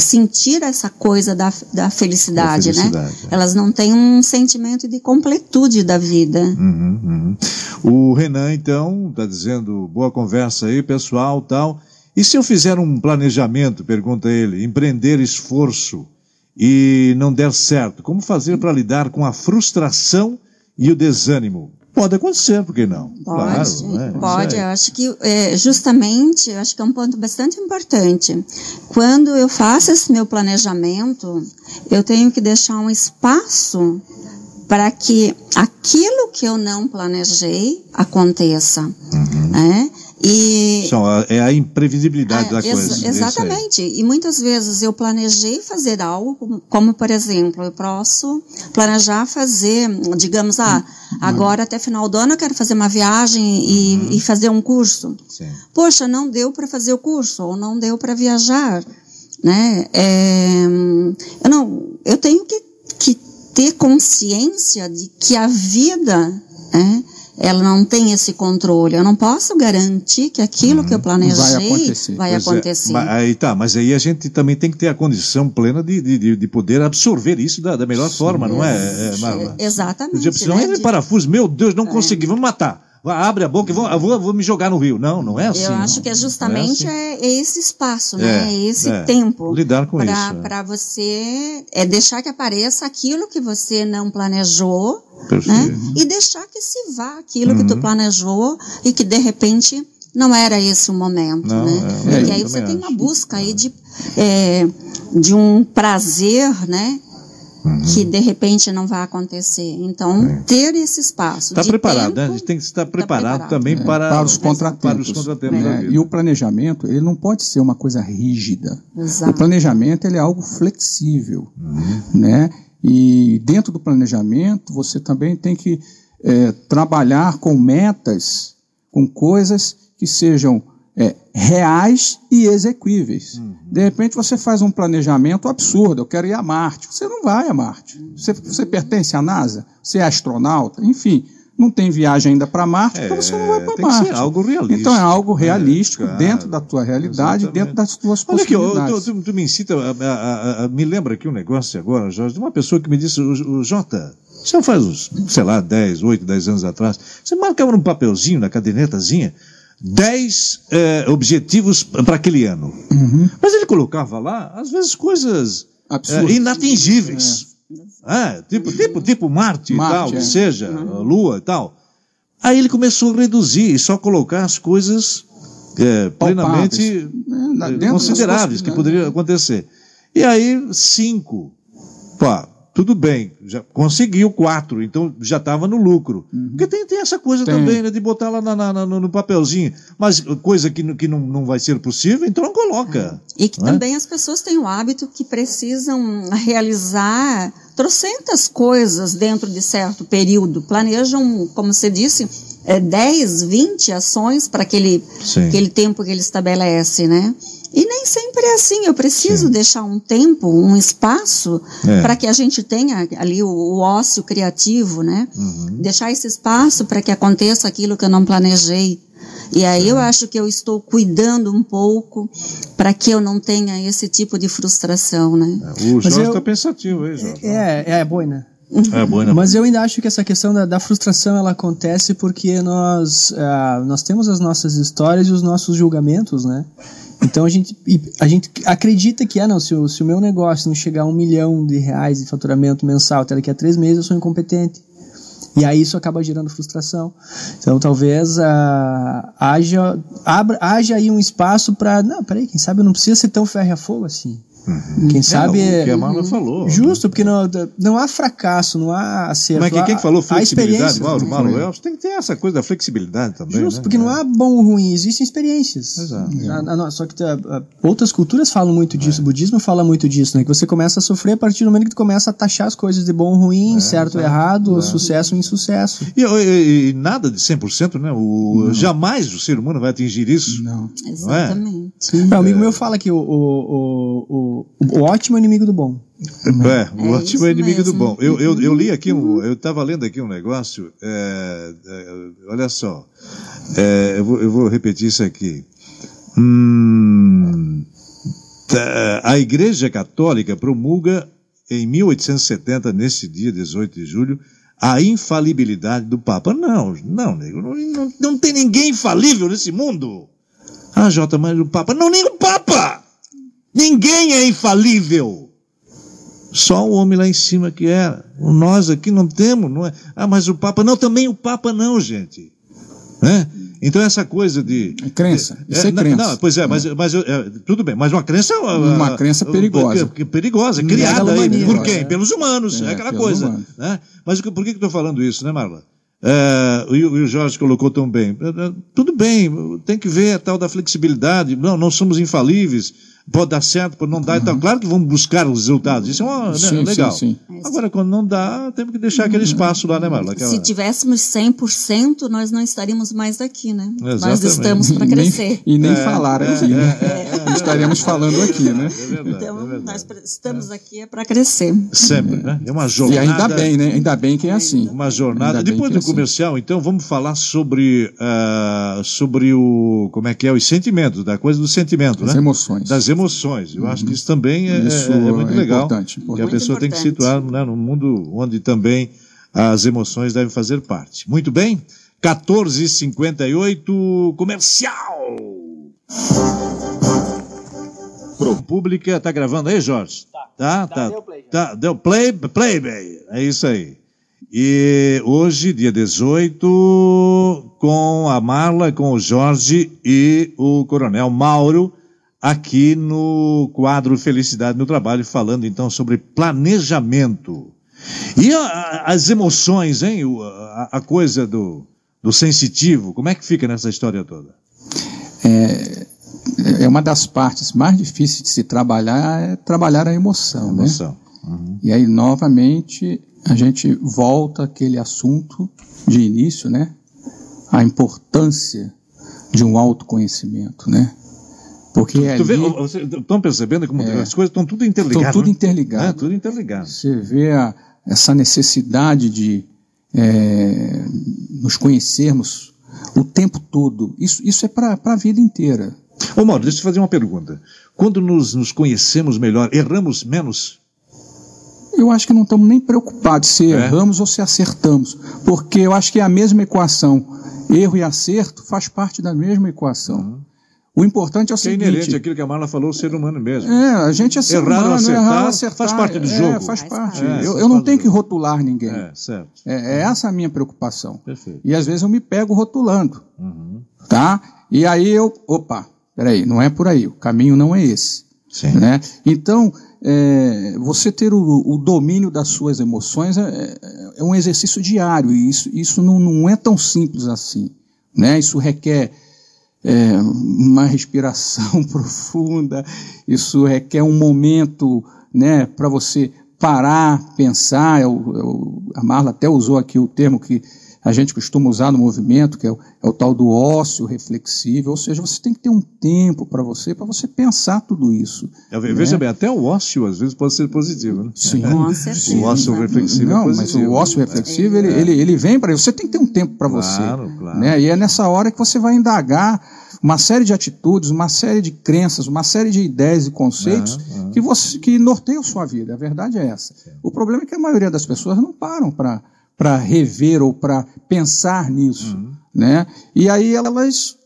sentir essa coisa da, da felicidade, da felicidade né? É. Elas não têm um sentimento de completude da vida. Uhum, uhum. O Renan, então, está dizendo, boa conversa aí, pessoal, tal. E se eu fizer um planejamento, pergunta ele, empreender esforço e não der certo, como fazer para lidar com a frustração e o desânimo? Pode acontecer, por que não? Pode, claro, né? pode. Eu acho que, é, justamente, eu acho que é um ponto bastante importante. Quando eu faço esse meu planejamento, eu tenho que deixar um espaço para que aquilo que eu não planejei aconteça. Uhum. Né? E é a imprevisibilidade é, da coisa. Exatamente. E muitas vezes eu planejei fazer algo, como, por exemplo, eu posso planejar fazer, digamos, ah, uhum. agora até final do ano eu quero fazer uma viagem e, uhum. e fazer um curso. Sim. Poxa, não deu para fazer o curso ou não deu para viajar, né? É, eu não, eu tenho que, que ter consciência de que a vida, é, ela não tem esse controle. Eu não posso garantir que aquilo que eu uhum. planejei vai acontecer. Vai acontecer. É, aí tá, mas aí a gente também tem que ter a condição plena de, de, de poder absorver isso da, da melhor Sim, forma, não é, é Marla? Exatamente. Né? É de parafuso, meu Deus, não é. consegui, vamos matar abre a boca e vou, vou, vou, me jogar no rio. Não, não é assim. Eu acho não. que é justamente é, assim. é, esse espaço, né? É, é esse é. tempo. Lidar com pra, isso. Para é. você é deixar que apareça aquilo que você não planejou, né? E deixar que se vá aquilo uhum. que tu uhum. planejou e que de repente não era esse o momento, não, né? É, e aí você tem uma busca aí de, é, de um prazer, né? Uhum. que de repente não vai acontecer. Então, é. ter esse espaço. Está preparado, tempo, né? A gente tem que estar preparado, tá preparado também é. para, para os contratempos. Para os contratempos é. E o planejamento, ele não pode ser uma coisa rígida. Exato. O planejamento ele é algo flexível, uhum. né? E dentro do planejamento, você também tem que é, trabalhar com metas, com coisas que sejam é, reais e exequíveis. Uhum. De repente você faz um planejamento absurdo, eu quero ir a Marte. Você não vai a Marte. Você, você pertence à NASA, você é astronauta, enfim. Não tem viagem ainda para Marte, é, então você não vai para Marte. Ser algo realístico. Então é algo é, realístico, é, dentro da tua realidade, exatamente. dentro das tuas Olha possibilidades. Aqui, tu, tu, me incita, a, a, a, me lembra aqui um negócio agora, Jorge, de uma pessoa que me disse, o, o Jota, você faz uns, sei lá, 10, 8, 10 anos atrás, você marcava num papelzinho, na cadernetazinha, 10 eh, objetivos para aquele ano. Uhum. Mas ele colocava lá, às vezes, coisas eh, inatingíveis. É. É, tipo, tipo, tipo Marte, Marte e tal, é. seja, uhum. Lua e tal. Aí ele começou a reduzir e só colocar as coisas eh, plenamente é, consideráveis que poderiam acontecer. E aí, cinco. Pá, tudo bem, já conseguiu quatro, então já estava no lucro. Uhum. Porque tem, tem essa coisa tem. também, né, de botar lá na, na, no, no, papelzinho. Mas coisa que, que não, não vai ser possível, então não coloca. E que né? também as pessoas têm o hábito que precisam realizar trocentas coisas dentro de certo período. Planejam, como você disse, é, 10, 20 ações para aquele, aquele tempo que ele estabelece, né? E nem sempre é assim. Eu preciso Sim. deixar um tempo, um espaço, é. para que a gente tenha ali o, o ócio criativo, né? Uhum. Deixar esse espaço para que aconteça aquilo que eu não planejei. E aí eu acho que eu estou cuidando um pouco para que eu não tenha esse tipo de frustração, né? É, o Jorge está pensativo aí, Jorge. É, é, é boina. É boa, Mas eu ainda acho que essa questão da, da frustração ela acontece porque nós, uh, nós temos as nossas histórias e os nossos julgamentos, né? Então a gente, a gente acredita que, ah, não, se o, se o meu negócio não chegar a um milhão de reais de faturamento mensal até daqui a três meses, eu sou incompetente. E aí isso acaba gerando frustração. Então talvez ah, haja, abra, haja aí um espaço para, não, peraí, quem sabe eu não precisa ser tão ferro a fogo assim. Uhum. Quem sabe é. O que a Marla falou. Justo, porque não, não há fracasso, não há acerto. Mas quem, quem falou flexibilidade, Mauro, Mauro Elvis, tem que ter essa coisa da flexibilidade também. Justo, né? porque não há bom ou ruim, existem experiências. Exato. A, a, só que a, tá, outras culturas falam muito disso, é. o budismo fala muito disso, né? Que você começa a sofrer a partir do momento que tu começa a taxar as coisas de bom ou ruim, é, certo ou errado, é. sucesso ou insucesso. E, e, e, nada de 100%, né? O, jamais o ser humano vai atingir isso. Não. não é? Exatamente. Sim. Um amigo meu fala que o, o, o, o, o ótimo é inimigo do bom. É, o é ótimo é inimigo mesmo. do bom. Eu, eu, eu li aqui, um, eu estava lendo aqui um negócio, é, é, olha só, é, eu, vou, eu vou repetir isso aqui. Hum, a Igreja Católica promulga em 1870, nesse dia, 18 de julho, a infalibilidade do Papa. Não, não, nego, não, não, não tem ninguém infalível nesse mundo. Ah, Jota, mas o Papa. Não, nem o Papa! Ninguém é infalível. Só o homem lá em cima que era. Nós aqui não temos, não é? Ah, mas o Papa. Não, também o Papa não, gente. Né? Então essa coisa de. É crença. Isso é, é crença. Não, pois é, mas, mas é, tudo bem. Mas uma crença. Uma crença perigosa. perigosa, criada aí. Por quem? É. Pelos humanos. É, aquela coisa. Né? Mas por que, que estou falando isso, né, Marla? É, e, o Jorge colocou tão bem. Tudo bem, tem que ver a tal da flexibilidade. Não, não somos infalíveis pode dar certo, pode não dar. Então, claro que vamos buscar os resultados. Isso é uma, né, sim, legal. Sim, sim. Agora, quando não dá, temos que deixar aquele espaço lá, né, Marla? Aquela... Se tivéssemos 100%, nós não estaríamos mais aqui, né? Exatamente. Nós estamos para crescer. E nem, e nem é, falar é, aqui, né? É, é, estaremos falando aqui, né? É verdade, então, nós estamos aqui é para crescer. Sempre, né? É uma jornada. E ainda bem, né? Ainda bem que é assim. Uma jornada. Depois do assim. comercial, então, vamos falar sobre, uh, sobre o. Como é que é? Os sentimentos, da coisa do sentimento, né? Das emoções. Das emoções. Eu acho que isso também é, isso é, é muito legal. Importante, importante. Que a pessoa tem que se situar né, num mundo onde também as emoções devem fazer parte. Muito bem? 14h58, comercial! Pro Pública, tá gravando aí, Jorge? Tá. Tá, tá. Deu play, tá, deu play, play, bem. É isso aí. E hoje, dia 18, com a Marla, com o Jorge e o Coronel Mauro, aqui no quadro Felicidade no Trabalho, falando então sobre planejamento. E a, as emoções, hein? A, a, coisa do, do sensitivo, como é que fica nessa história toda? É, é uma das partes mais difíceis de se trabalhar, é trabalhar a emoção. A né? emoção. Né? Uhum. E aí, novamente, a gente volta àquele assunto de início, né? A importância de um autoconhecimento, né? Porque tu, ali, vê, vocês estão percebendo como é, as coisas estão tudo interligadas? Estão tudo interligado. É, tudo interligado. Você vê a, essa necessidade de é, nos conhecermos o tempo todo. Isso, isso é para a vida inteira. Ô Mauro, deixa eu te fazer uma pergunta. Quando nos, nos conhecemos melhor, erramos menos? Eu acho que não estamos nem preocupados se é? erramos ou se acertamos, porque eu acho que é a mesma equação. Erro e acerto faz parte da mesma equação. Uhum. O importante é o que seguinte... É inerente àquilo que a Marla falou, o ser humano mesmo. É, a gente é ser errar humano, acertar, errar acertar. Faz parte do é, jogo. faz parte. É, eu, eu não tenho que rotular ninguém. É, certo. É, é, essa a minha preocupação. Perfeito. E às vezes eu me pego rotulando. Uhum. Tá? E aí eu, opa, peraí, não é por aí, o caminho não é esse. Sim. Né? Então, é, você ter o, o, domínio das suas emoções é, é, é um exercício diário, e isso, isso não, não é tão simples assim. Né? Isso requer é, uma respiração profunda, isso requer um momento né, para você parar, pensar. Eu, eu, a Marla até usou aqui o termo que a gente costuma usar no movimento, que é o, é o tal do ócio reflexivo, ou seja, você tem que ter um tempo para você, para você pensar tudo isso. Eu, né? Veja bem, até o ócio às vezes pode ser positivo, né? Sim. sim. O ócio reflexivo é Não, é positivo. mas o ócio reflexivo, ele, é. ele, ele vem para você tem que ter um tempo para você. Claro, claro. Né? E é nessa hora que você vai indagar uma série de atitudes, uma série de crenças, uma série de ideias e conceitos uhum, uhum. que, você, que norteiam sua vida. A verdade é essa. O problema é que a maioria das pessoas não param para para rever ou para pensar nisso, uhum. né? E aí elas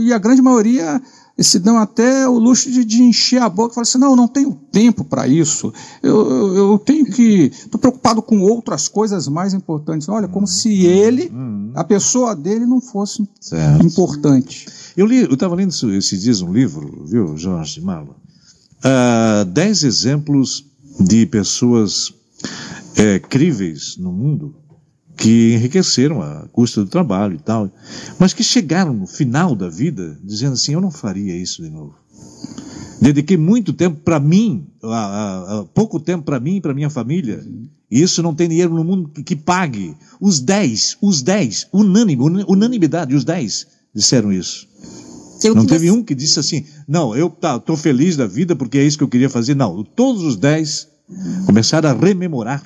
e a grande maioria se dão até o luxo de, de encher a boca e falar assim, não, eu não tenho tempo para isso, eu, eu, eu, tenho que, estou preocupado com outras coisas mais importantes. Olha, como se uhum. ele, uhum. a pessoa dele não fosse certo. importante. Eu li, eu estava lendo esses dias um livro, viu, Jorge Marlon, uh, dez exemplos de pessoas é, críveis no mundo que enriqueceram a custa do trabalho e tal, mas que chegaram no final da vida dizendo assim: eu não faria isso de novo. Dediquei muito tempo para mim, a, a, pouco tempo para mim e para minha família. E isso não tem dinheiro no mundo que, que pague. Os dez, os dez, unânime, unanimidade, os dez disseram isso. Eu não teve um que disse assim: não, eu tá, tô feliz da vida porque é isso que eu queria fazer. Não, todos os dez começaram a rememorar,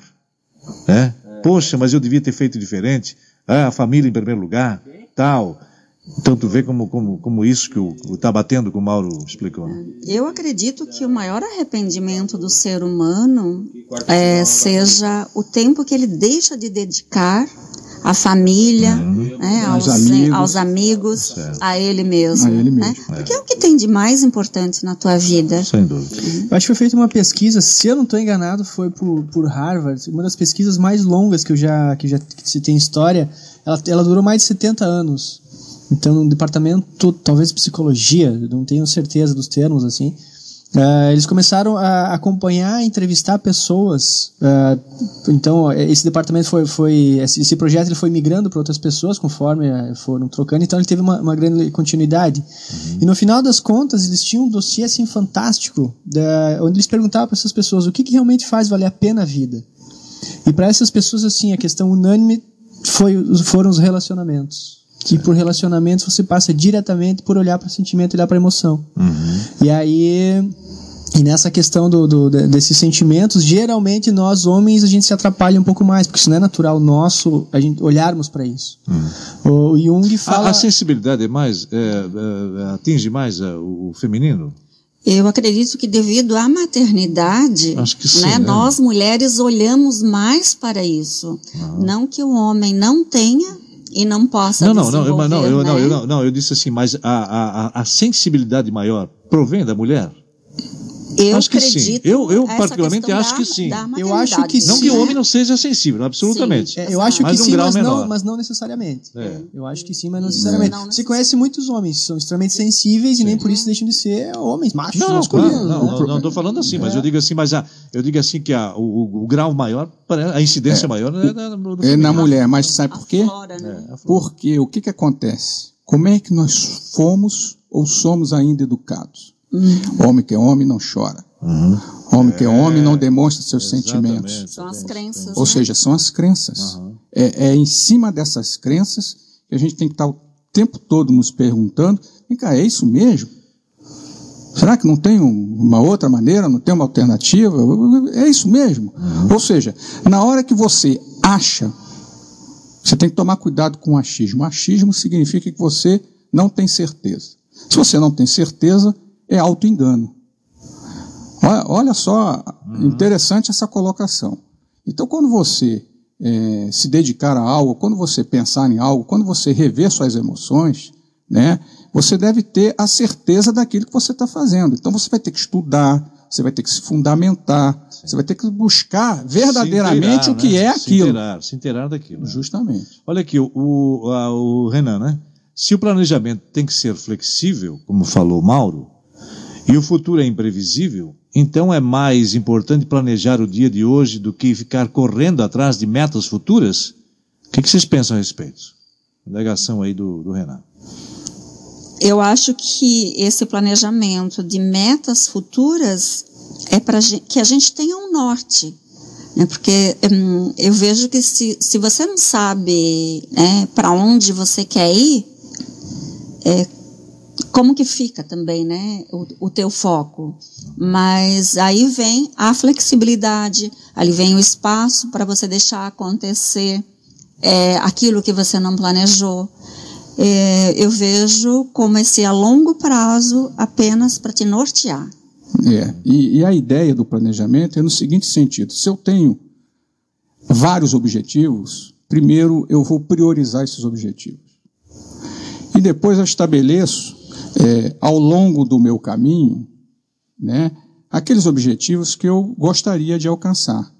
né? Poxa, mas eu devia ter feito diferente. Ah, a família em primeiro lugar, tal. Então tu vê como, como, como isso que está batendo, como o Mauro explicou. Né? Eu acredito que o maior arrependimento do ser humano é, seja o tempo que ele deixa de dedicar à família, uhum. Né, aos, aos, amigos, aos amigos a ele mesmo. A ele mesmo. Né? É. Porque é o que tem de mais importante na tua vida. Sem dúvida. Uhum. Eu acho que foi feita uma pesquisa, se eu não estou enganado, foi por, por Harvard, uma das pesquisas mais longas que eu já que já que se tem história. Ela, ela durou mais de 70 anos. Então, no departamento, talvez psicologia, não tenho certeza dos termos assim. Uh, eles começaram a acompanhar, entrevistar pessoas. Uh, então, esse departamento foi, foi esse projeto ele foi migrando para outras pessoas conforme uh, foram trocando. Então, ele teve uma, uma grande continuidade. Uhum. E no final das contas, eles tinham um dossiê assim fantástico, da, onde eles perguntavam para essas pessoas o que, que realmente faz valer a pena a vida. E para essas pessoas, assim, a questão unânime foi, foram os relacionamentos que por relacionamentos você passa diretamente por olhar para sentimento e olhar para emoção. Uhum. E aí e nessa questão do, do, desses sentimentos, geralmente nós homens a gente se atrapalha um pouco mais, porque isso não é natural nosso a gente olharmos para isso. Hum. O Jung fala. A, a sensibilidade é mais é, é, atinge mais é, o, o feminino. Eu acredito que devido à maternidade, sim, né, né, nós mulheres olhamos mais para isso. Ah. Não que o homem não tenha e não possa não, não, não, eu, não, eu, né? não, eu, não, não, eu disse assim, mas a, a, a sensibilidade maior provém da mulher? Eu acho acredito. sim. Eu, eu particularmente acho da, que sim. Eu acho que não que o homem não seja sensível, absolutamente. É, eu acho mas que um sim, mas não, mas não, necessariamente. É. Eu acho que sim, mas não necessariamente. Não, não Você conhece muitos homens que são extremamente sensíveis sim. e nem por isso deixam de ser homens, machos, não, masculinos. Não, não, não, estou falando assim, mas é. eu digo assim, mas a, eu digo assim que a, o, o grau maior, a incidência é. maior é, é na mulher. Mas sabe por quê? Né? É, Porque o que que acontece? Como é que nós fomos ou somos ainda educados? Homem que é homem não chora. Uhum. Homem que é homem não demonstra seus sentimentos. São as crenças. Ou né? seja, são as crenças. Uhum. É, é, em cima dessas crenças que a gente tem que estar o tempo todo nos perguntando: vem cá, é isso mesmo? Será que não tem uma outra maneira, não tem uma alternativa? É isso mesmo? Uhum. Ou seja, na hora que você acha, você tem que tomar cuidado com o achismo. O achismo significa que você não tem certeza. Se você não tem certeza, é auto-engano. Olha, olha só, uhum. interessante essa colocação. Então, quando você é, se dedicar a algo, quando você pensar em algo, quando você rever suas emoções, né, você deve ter a certeza daquilo que você está fazendo. Então, você vai ter que estudar, você vai ter que se fundamentar, Sim. você vai ter que buscar verdadeiramente inteirar, o que né? é aquilo. Se inteirar, se inteirar daquilo. Né? Justamente. Olha aqui, o, o, a, o Renan, né? Se o planejamento tem que ser flexível, como falou Mauro, e o futuro é imprevisível, então é mais importante planejar o dia de hoje do que ficar correndo atrás de metas futuras? O que, vocês pensam a respeito? Alegação aí do, do Renato. Eu acho que esse planejamento de metas futuras é para que a gente tenha um norte. Né? Porque hum, eu vejo que se, se você não sabe né, para onde você quer ir, é, como que fica também, né, o, o teu foco. Mas aí vem a flexibilidade, ali vem o espaço para você deixar acontecer é, aquilo que você não planejou. É, eu vejo como esse a longo prazo apenas para te nortear. É, e, e a ideia do planejamento é no seguinte sentido: se eu tenho vários objetivos, primeiro eu vou priorizar esses objetivos. E depois eu estabeleço é, ao longo do meu caminho, né, aqueles objetivos que eu gostaria de alcançar.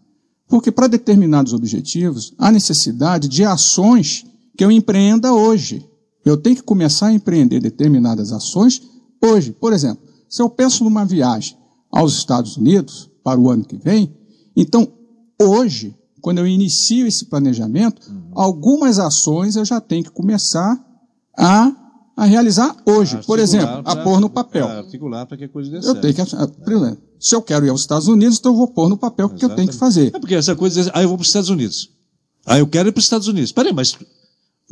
Porque para determinados objetivos, há necessidade de ações que eu empreenda hoje. Eu tenho que começar a empreender determinadas ações hoje. Por exemplo, se eu penso numa viagem aos Estados Unidos para o ano que vem, então hoje, quando eu inicio esse planejamento, uhum. algumas ações eu já tenho que começar a a realizar hoje. Por exemplo, pra, a pôr no papel. articular para que a coisa dê eu certo. Tenho que, se eu quero ir aos Estados Unidos, então eu vou pôr no papel o que eu tenho que fazer. É porque essa coisa, ah, eu vou para os Estados Unidos. Ah, eu quero ir para os Estados Unidos. Peraí, mas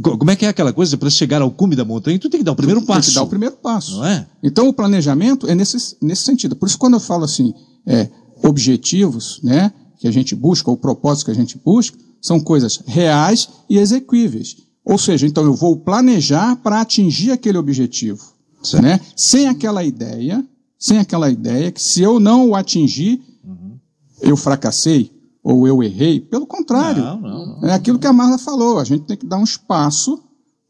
como é que é aquela coisa? Para chegar ao cume da montanha, tu tem que dar o primeiro passo. Tem que dar o primeiro passo. Não é? Então o planejamento é nesse, nesse sentido. Por isso quando eu falo assim, é, objetivos, né, que a gente busca, ou propósitos que a gente busca, são coisas reais e exequíveis. Ou seja, então eu vou planejar para atingir aquele objetivo. Né? Sem aquela ideia, sem aquela ideia que se eu não o atingir, uhum. eu fracassei ou eu errei. Pelo contrário, não, não, não. é aquilo que a Marla falou. A gente tem que dar um espaço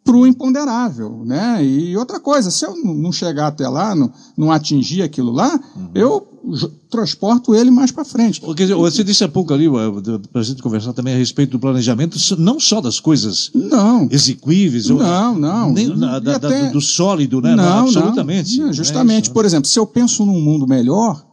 para o imponderável, né? E outra coisa, se eu não chegar até lá, não, não atingir aquilo lá, uhum. eu transporto ele mais para frente. Quer dizer, você disse há pouco ali, para a gente conversar também a respeito do planejamento, não só das coisas não. execuíveis, não, não, nem, da, da, até... do, do, sólido, né? Não, não absolutamente. Não, justamente, é por exemplo, se eu penso num mundo melhor,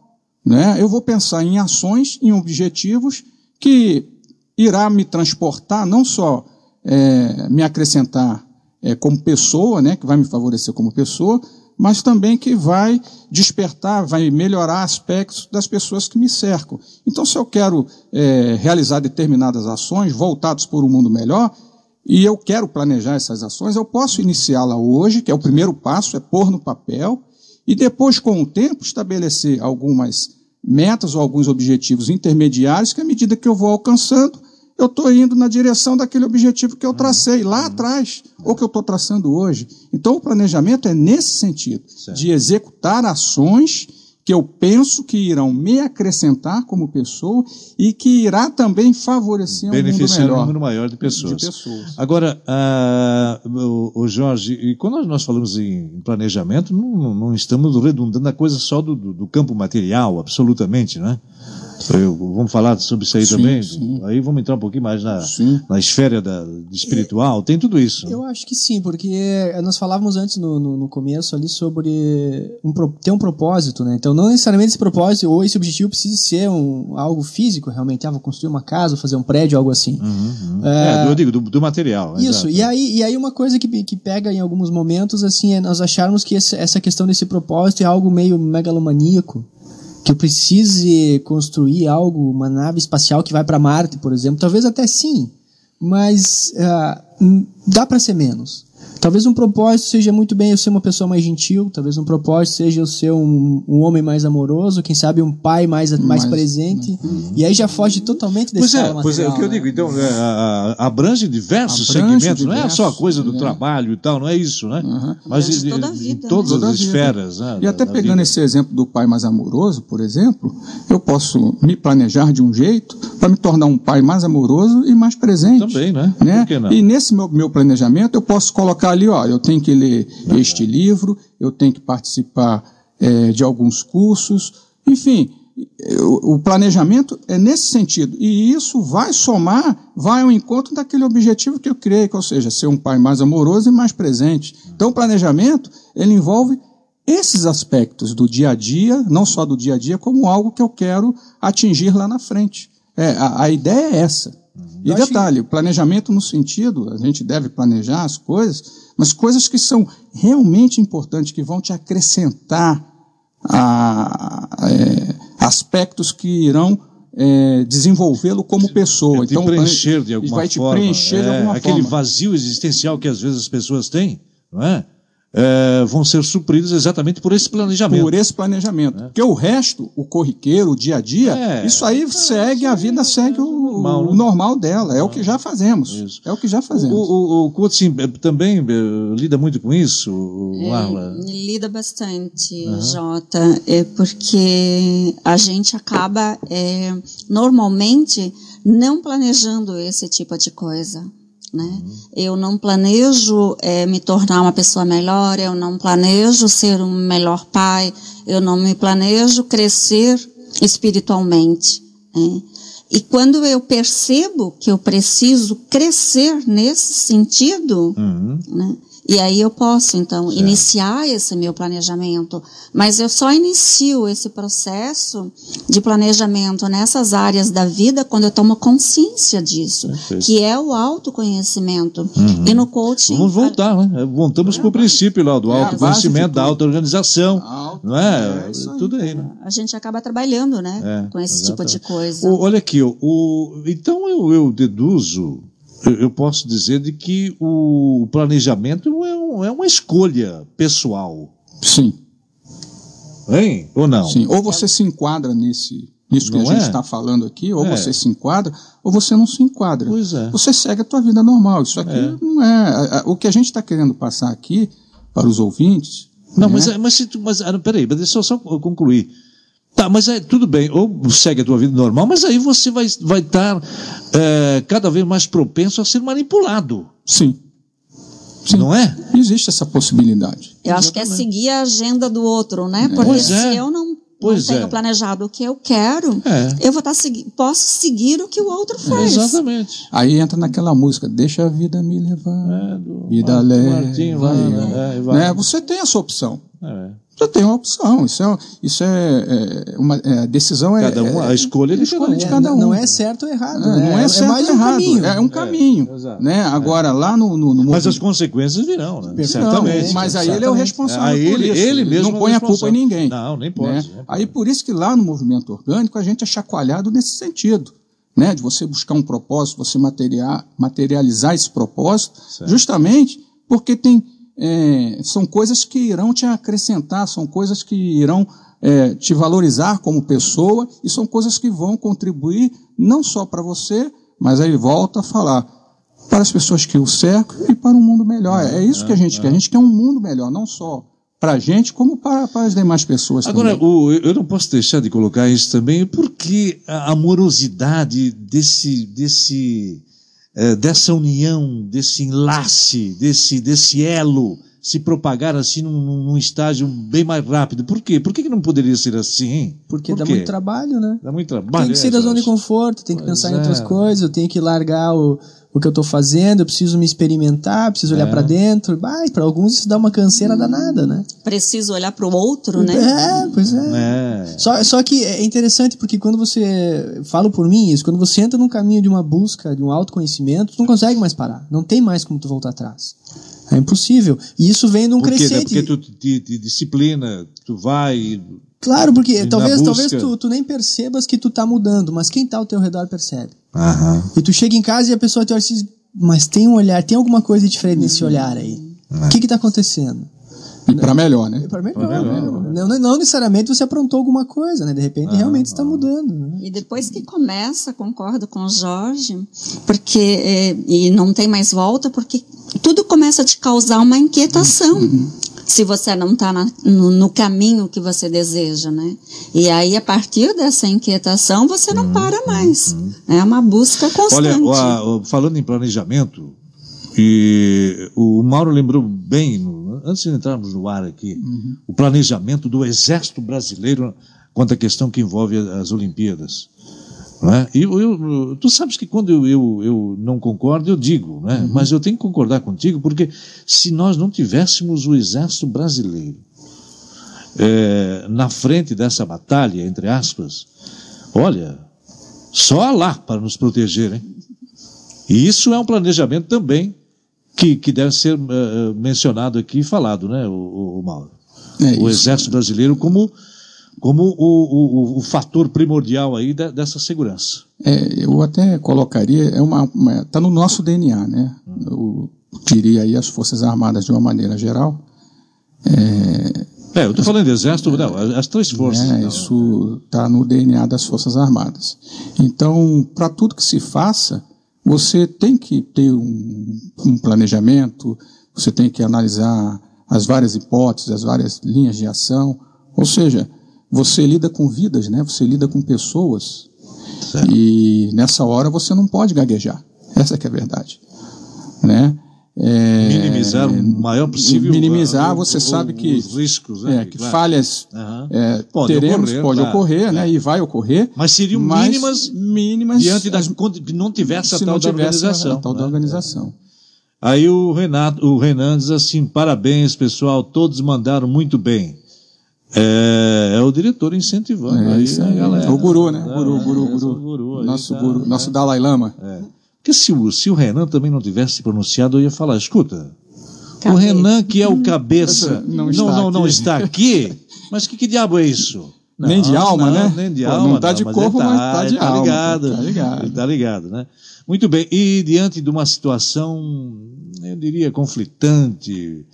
né, eu vou pensar em ações, em objetivos que irá me transportar, não só é, me acrescentar é, como pessoa, né, que vai me favorecer como pessoa, mas também que vai despertar, vai melhorar aspectos das pessoas que me cercam. Então, se eu quero é, realizar determinadas ações voltadas por um mundo melhor, e eu quero planejar essas ações, eu posso iniciá-la hoje, que é o primeiro passo, é pôr no papel, e depois, com o tempo, estabelecer algumas metas ou alguns objetivos intermediários que, à medida que eu vou alcançando, eu estou indo na direção daquele objetivo que eu tracei lá atrás, ou que eu estou traçando hoje. Então, o planejamento é nesse sentido, certo. de executar ações que eu penso que irão me acrescentar como pessoa e que irá também favorecer Beneficiar um mundo melhor. um número maior de pessoas. De pessoas. Agora, uh, o, Jorge, e quando nós falamos em planejamento, não, não estamos redundando a coisa só do, do campo material, absolutamente, não é? Eu, vamos falar sobre isso aí sim, também? Sim. Aí vamos entrar um pouquinho mais na, na esfera da, espiritual, tem tudo isso. Eu acho que sim, porque nós falávamos antes no, no, no começo ali sobre um, ter um propósito, né? Então não necessariamente esse propósito ou esse objetivo precisa ser um, algo físico realmente, ah, vou construir uma casa, fazer um prédio, algo assim. Uhum, uhum. É, é, eu digo, do, do material. Isso, e aí, e aí uma coisa que, que pega em alguns momentos, assim, é nós acharmos que esse, essa questão desse propósito é algo meio megalomaníaco que eu precise construir algo, uma nave espacial que vai para Marte, por exemplo, talvez até sim, mas uh, dá para ser menos. Talvez um propósito seja muito bem eu ser uma pessoa mais gentil, talvez um propósito seja eu ser um, um homem mais amoroso, quem sabe um pai mais, mais, mais presente, uhum. e aí já foge totalmente desse pois é, material, Pois é, o que eu né? digo, então, é, abrange diversos abrange segmentos, diversos, não é só a coisa do é. trabalho e tal, não é isso, né? Uhum. Mas de, toda vida, em todas né? as esferas. Né, e até pegando vida. esse exemplo do pai mais amoroso, por exemplo, eu posso me planejar de um jeito para me tornar um pai mais amoroso e mais presente. Também, né? né? E nesse meu, meu planejamento eu posso colocar ali, ó, eu tenho que ler este livro, eu tenho que participar é, de alguns cursos, enfim, o planejamento é nesse sentido. E isso vai somar, vai ao encontro daquele objetivo que eu criei, que, ou seja, ser um pai mais amoroso e mais presente. Então, o planejamento, ele envolve esses aspectos do dia a dia, não só do dia a dia, como algo que eu quero atingir lá na frente. É, a, a ideia é essa. E detalhe, o planejamento no sentido, a gente deve planejar as coisas, mas coisas que são realmente importantes, que vão te acrescentar a, a, é, aspectos que irão é, desenvolvê-lo como pessoa. É então, preencher de alguma vai forma. te preencher de é, alguma aquele forma. vazio existencial que às vezes as pessoas têm, não é? É, vão ser supridos exatamente por esse planejamento. Por esse planejamento. É. Porque o resto, o corriqueiro, o dia a dia, é, isso aí segue, a vida segue o normal, o, né? normal dela. É o que já fazemos. Isso. É o que já fazemos. O, o, o coaching é, também é, lida muito com isso, Marla? lida bastante, uhum. Jota, é porque a gente acaba normalmente não planejando esse tipo de coisa. Né? Uhum. Eu não planejo é, me tornar uma pessoa melhor, eu não planejo ser um melhor pai, eu não me planejo crescer espiritualmente. Né? E quando eu percebo que eu preciso crescer nesse sentido, uhum. né? E aí eu posso, então, certo. iniciar esse meu planejamento. Mas eu só inicio esse processo de planejamento nessas áreas da vida quando eu tomo consciência disso, Perfeito. que é o autoconhecimento. Uhum. E no coaching. Vamos voltar, né? Voltamos é, para o princípio lá do é, autoconhecimento, da auto-organização. Auto, não é? é tudo aí, né? A gente acaba trabalhando, né? É, com esse exatamente. tipo de coisa. O, olha aqui, o, então eu, eu deduzo eu posso dizer de que o planejamento é, um, é uma escolha pessoal. Sim. Hein? Ou não? Sim. Ou você se enquadra nesse, nisso que Não a gente é? está falando aqui, ou É. você se enquadra, ou você não se enquadra. Pois é. Você segue a tua vida normal. Isso aqui É. não é. a- a- O que a gente está querendo passar aqui para os ouvintes. Não, né? mas, é- mas, mas ah, peraí, mas deixa eu só concluir. Tá, mas é tudo bem, ou segue a tua vida normal, mas aí você vai estar vai estar, é, cada vez mais propenso a ser manipulado, Sim. Sim. não é? Existe essa possibilidade. Eu acho que é seguir a agenda do outro, né? Porque Pois se é. eu não, não Pois tenho é. planejado o que eu quero, É. eu vou estar segui posso seguir o que o outro faz. Exatamente. Aí entra naquela música, deixa a vida me levar. É, do vida vai, né? É, vai. né? Você tem essa opção. É. Você tem uma opção. Isso é, isso é, é uma é, a decisão é, Cada um, a é- escolha de a escolha de cada um. um. Não é certo ou errado. É, né? não é, certo mais ou um errado, caminho. é um caminho. né? Agora, lá no, no, no Mas as consequências virão, né? Não, Certamente. mas aí ele é o responsável Aí por ele- isso. ele mesmo não é o põe a culpa em ninguém. Não, nem pode, né? nem pode. Aí por isso que lá no movimento orgânico a gente é chacoalhado nesse sentido, né? De você buscar um propósito, você materializar esse propósito, justamente porque tem é, são coisas que irão te acrescentar, são coisas que irão é, te valorizar como pessoa e são coisas que vão contribuir não só para você, mas aí volta a falar para as pessoas que o cercam e para um mundo melhor. É isso que a gente quer. A gente quer um mundo melhor, não só para a gente, como para, para as demais pessoas Agora, também. o- eu não posso deixar de colocar isso também, porque a amorosidade desse, desse, eh, dessa união, desse enlace, desse, desse elo se propagar assim num, num- num estágio bem mais rápido. Por quê? Por que, que não poderia ser assim? Porque Por dá quê? muito trabalho, né? Dá muito trabalho. Tem que é, sair da zona de conforto, tem que Pois pensar em é. outras coisas, eu tenho que largar o, o que eu tô fazendo, eu preciso me experimentar, preciso olhar É. pra dentro. Vai, para alguns isso dá uma canseira danada, né? Preciso olhar para o outro, né? É, pois é. É. Só, só que é interessante porque quando você. Falo por mim isso, quando você entra num caminho de uma busca, de um autoconhecimento, tu não consegue mais parar. Não tem mais como tu voltar atrás. É impossível. E isso vem de um Por quê? crescente. Porque tu te, te disciplina, tu vai. Claro, porque talvez, talvez tu, tu nem percebas que tu tá mudando, mas quem tá ao teu redor percebe. Aham. E tu chega em casa e a pessoa te olha assim, mas tem um olhar, tem alguma coisa diferente nesse olhar aí. O que que tá acontecendo? E para melhor, né? Para melhor, né? Não, não, não necessariamente você aprontou alguma coisa, né? De repente realmente está mudando. Né? E depois que começa, concordo com o Jorge, porque é, e não tem mais volta, porque tudo começa a te causar uma inquietação. Se você não está no, no caminho que você deseja, né? E aí, a partir dessa inquietação, você não para mais. É uma busca constante. Olha, o- a- falando em planejamento, e o Mauro lembrou bem, no- antes de entrarmos no ar aqui, o planejamento do Exército Brasileiro quanto à questão que envolve as Olimpíadas. Não é? E eu, eu- tu sabes que quando eu, eu, eu não concordo, eu digo, né? mas eu tenho que concordar contigo, porque se nós não tivéssemos o Exército Brasileiro eh, na frente dessa batalha, entre aspas, olha, só lá para nos proteger, hein? E isso é um planejamento também que, que deve ser eh, mencionado aqui e falado, né, o, o- o Mauro? É o. Exército Brasileiro como, como o, o, o- fator primordial aí da- dessa segurança. É, eu até colocaria, é uma, uma- tá no nosso DNA, né? Eu diria aí as Forças Armadas de uma maneira geral. É, eu estou falando de Exército, não, as, três forças. não. Isso está no DNA das Forças Armadas. Então, para tudo que se faça, você tem que ter um, um planejamento, você tem que analisar as várias hipóteses, as várias linhas de ação. Ou seja, você lida com vidas, né? Você lida com pessoas. Certo. E nessa hora você não pode gaguejar. Essa que é a verdade, né? É, Minimizar o maior possível. minimizar, ah, você o- sabe que Os riscos, né? é, que claro. falhas Aham. é, Pode teremos, ocorrer, pode claro. ocorrer, né? E vai ocorrer. Mas seriam mas mínimas mínimas diante das que não tivesse a tal da tivesse a- organização. a tal da né? organização. Aí o Renato, o Renan diz assim: parabéns, pessoal, todos mandaram muito bem. É, é o diretor incentivando É, aí aí. galera. O guru, né? É, Guru, guru, é guru. guru aí, Nosso tá, guru, né? nosso Dalai Lama. É. Porque se o, se o Renan também não tivesse pronunciado, eu ia falar: escuta, o Cadê? Renan, que é o cabeça, Não não, está não, não aqui. está aqui, mas que, que diabo é isso? Nem de alma, não, né? Nem de Pô, alma. não tá de ele corpo, mas tá de ele alma, Ligado, tá ligado. Ele tá ligado, né? Muito bem. E diante de uma situação, eu diria, conflitante,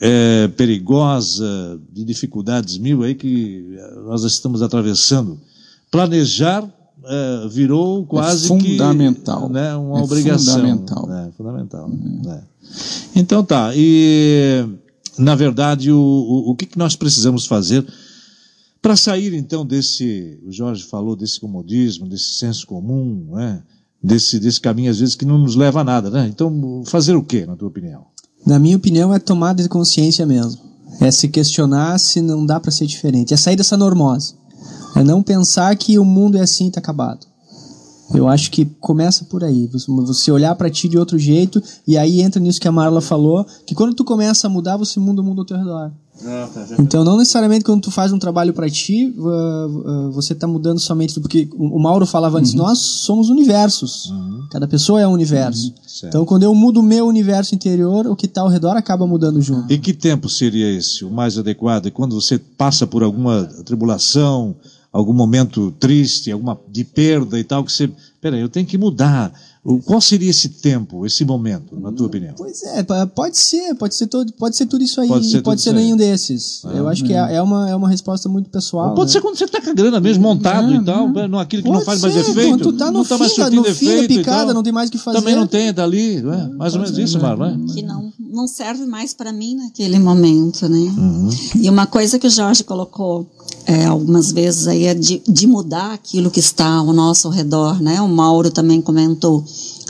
é, perigosa, de dificuldades mil aí que nós estamos atravessando planejar é, virou quase é fundamental. que né, uma é obrigação. Fundamental. É, fundamental. Né? Então tá. E na verdade o, o, o que, que nós precisamos fazer para sair então desse, o Jorge falou desse comodismo, desse senso comum, né? desse, desse caminho às vezes que não nos leva a nada, né? Então fazer o que, na tua opinião? Na minha opinião é tomada de consciência mesmo. É se questionar se não dá para ser diferente. É sair dessa normose. É não pensar que o mundo é assim e tá acabado. Eu acho que começa por aí. Você olhar para ti de outro jeito e aí entra nisso que a Marla falou, que quando tu começa a mudar, você muda o mundo ao teu redor. Ah, tá, então, não necessariamente quando tu faz um trabalho para ti, você está mudando somente. Porque o Mauro falava antes, uhum. nós somos universos. Uhum. Cada pessoa é um universo. Uhum. Então, quando eu mudo o meu universo interior, o que está ao redor acaba mudando junto. E que tempo seria esse, o mais adequado? Quando você passa por alguma tribulação, algum momento triste, alguma de perda e tal, que você, peraí, eu tenho que mudar. Qual seria esse tempo, esse momento, na tua opinião? Pois é, pode ser, pode ser todo, pode ser tudo isso aí, pode ser, pode ser nenhum desses. Ah, eu acho que é, é, uma, é uma resposta muito pessoal. pode né? ser quando você está com a grana mesmo montado é, e tal, é. aquilo que pode não faz ser, mais efeito. Quando tu tá no não tá mais fim, no fim da picada, não tem mais o que fazer. Também não tem, tá ali, não é? mais ou menos isso, né? Marlon. Que não, não serve mais para mim naquele momento, né? Uhum. E uma coisa que o Jorge colocou é, algumas vezes aí é de, de mudar aquilo que está ao nosso redor, né? O Mauro também comentou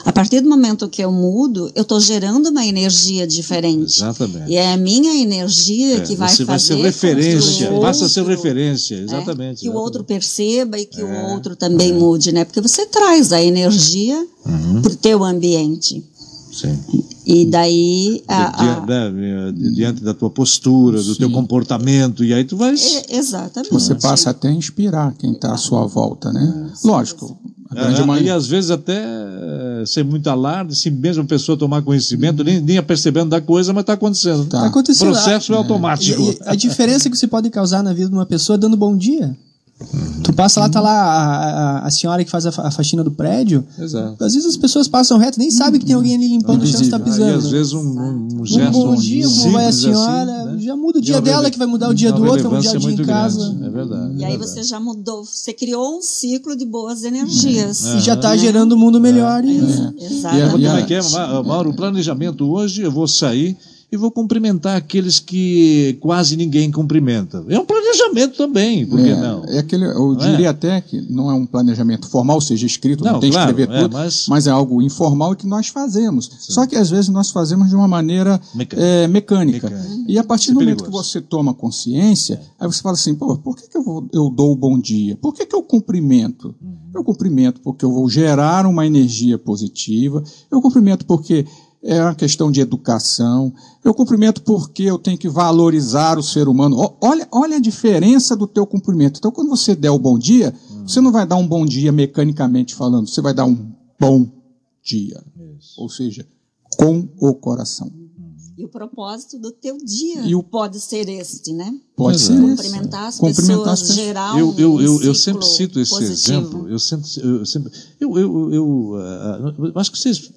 a partir do momento que eu mudo, eu estou gerando uma energia diferente. Exatamente. E é a minha energia é, que vai você fazer. Vai ser referência, passa a ser referência, exatamente. É, que exatamente. o outro perceba e que é, o outro também é. mude, né? Porque você traz a energia uhum. para o teu ambiente. Sim. E daí. A, a... Né, diante da tua postura, do Sim. teu comportamento, e aí tu vai. É, exatamente. Você passa até a inspirar quem está à sua volta, né? Lógico, é, e às vezes até eh, ser muito alarde, se mesmo a pessoa tomar conhecimento, nem, nem percebendo da coisa, mas está acontecendo. Tá. acontecendo. O processo é, é automático. E, e a diferença que você pode causar na vida de uma pessoa é dando bom dia. Uhum. Tu passa lá, tá lá a, a, a, senhora que faz a, a faxina do prédio. Exato. Às vezes as pessoas passam reto, nem sabem que tem alguém ali limpando o chão que tá pisando. E às vezes um, um, um gesto um bom dia, como vai a senhora, assim, né? já muda o dia dela, que vai mudar o dia do outro, vai mudar o dia em casa. É verdade. E é aí verdade. você já mudou, você criou um ciclo de boas energias. É. E já tá gerando um mundo melhor. É. E... Exatamente. E, como é que é, Mauro? O planejamento hoje, eu vou sair e vou cumprimentar aqueles que quase ninguém cumprimenta. É um planejamento também, por que é, não? É aquele, eu é? diria é? até que não é um planejamento formal, ou seja, escrito, não, não tem claro, que escrever é, tudo, mas... mas... é algo informal que nós fazemos. Sim. Só que às vezes nós fazemos de uma maneira mecânica. É, mecânica. mecânica. E a partir do momento que você toma consciência, aí você fala assim, pô, por que, que eu, vou, eu dou o bom dia? Por que, que eu cumprimento? Uhum. Eu cumprimento porque eu vou gerar uma energia positiva, eu cumprimento porque é uma questão de educação. Eu cumprimento porque eu tenho que valorizar o ser humano. Olha, olha a diferença do teu cumprimento. Então, quando você der o bom dia, hum. você não vai dar um bom dia mecanicamente falando, você vai dar um bom dia. Isso. Ou seja, com o coração. E o propósito do teu dia o... pode ser este, né? Pode ser. Cumprimentar as Cumprimentar pessoas, as gerar eu, eu, eu, um eu sempre cito esse positivo. exemplo. Eu sempre, eu, sempre, eu, eu, eu uh, acho que vocês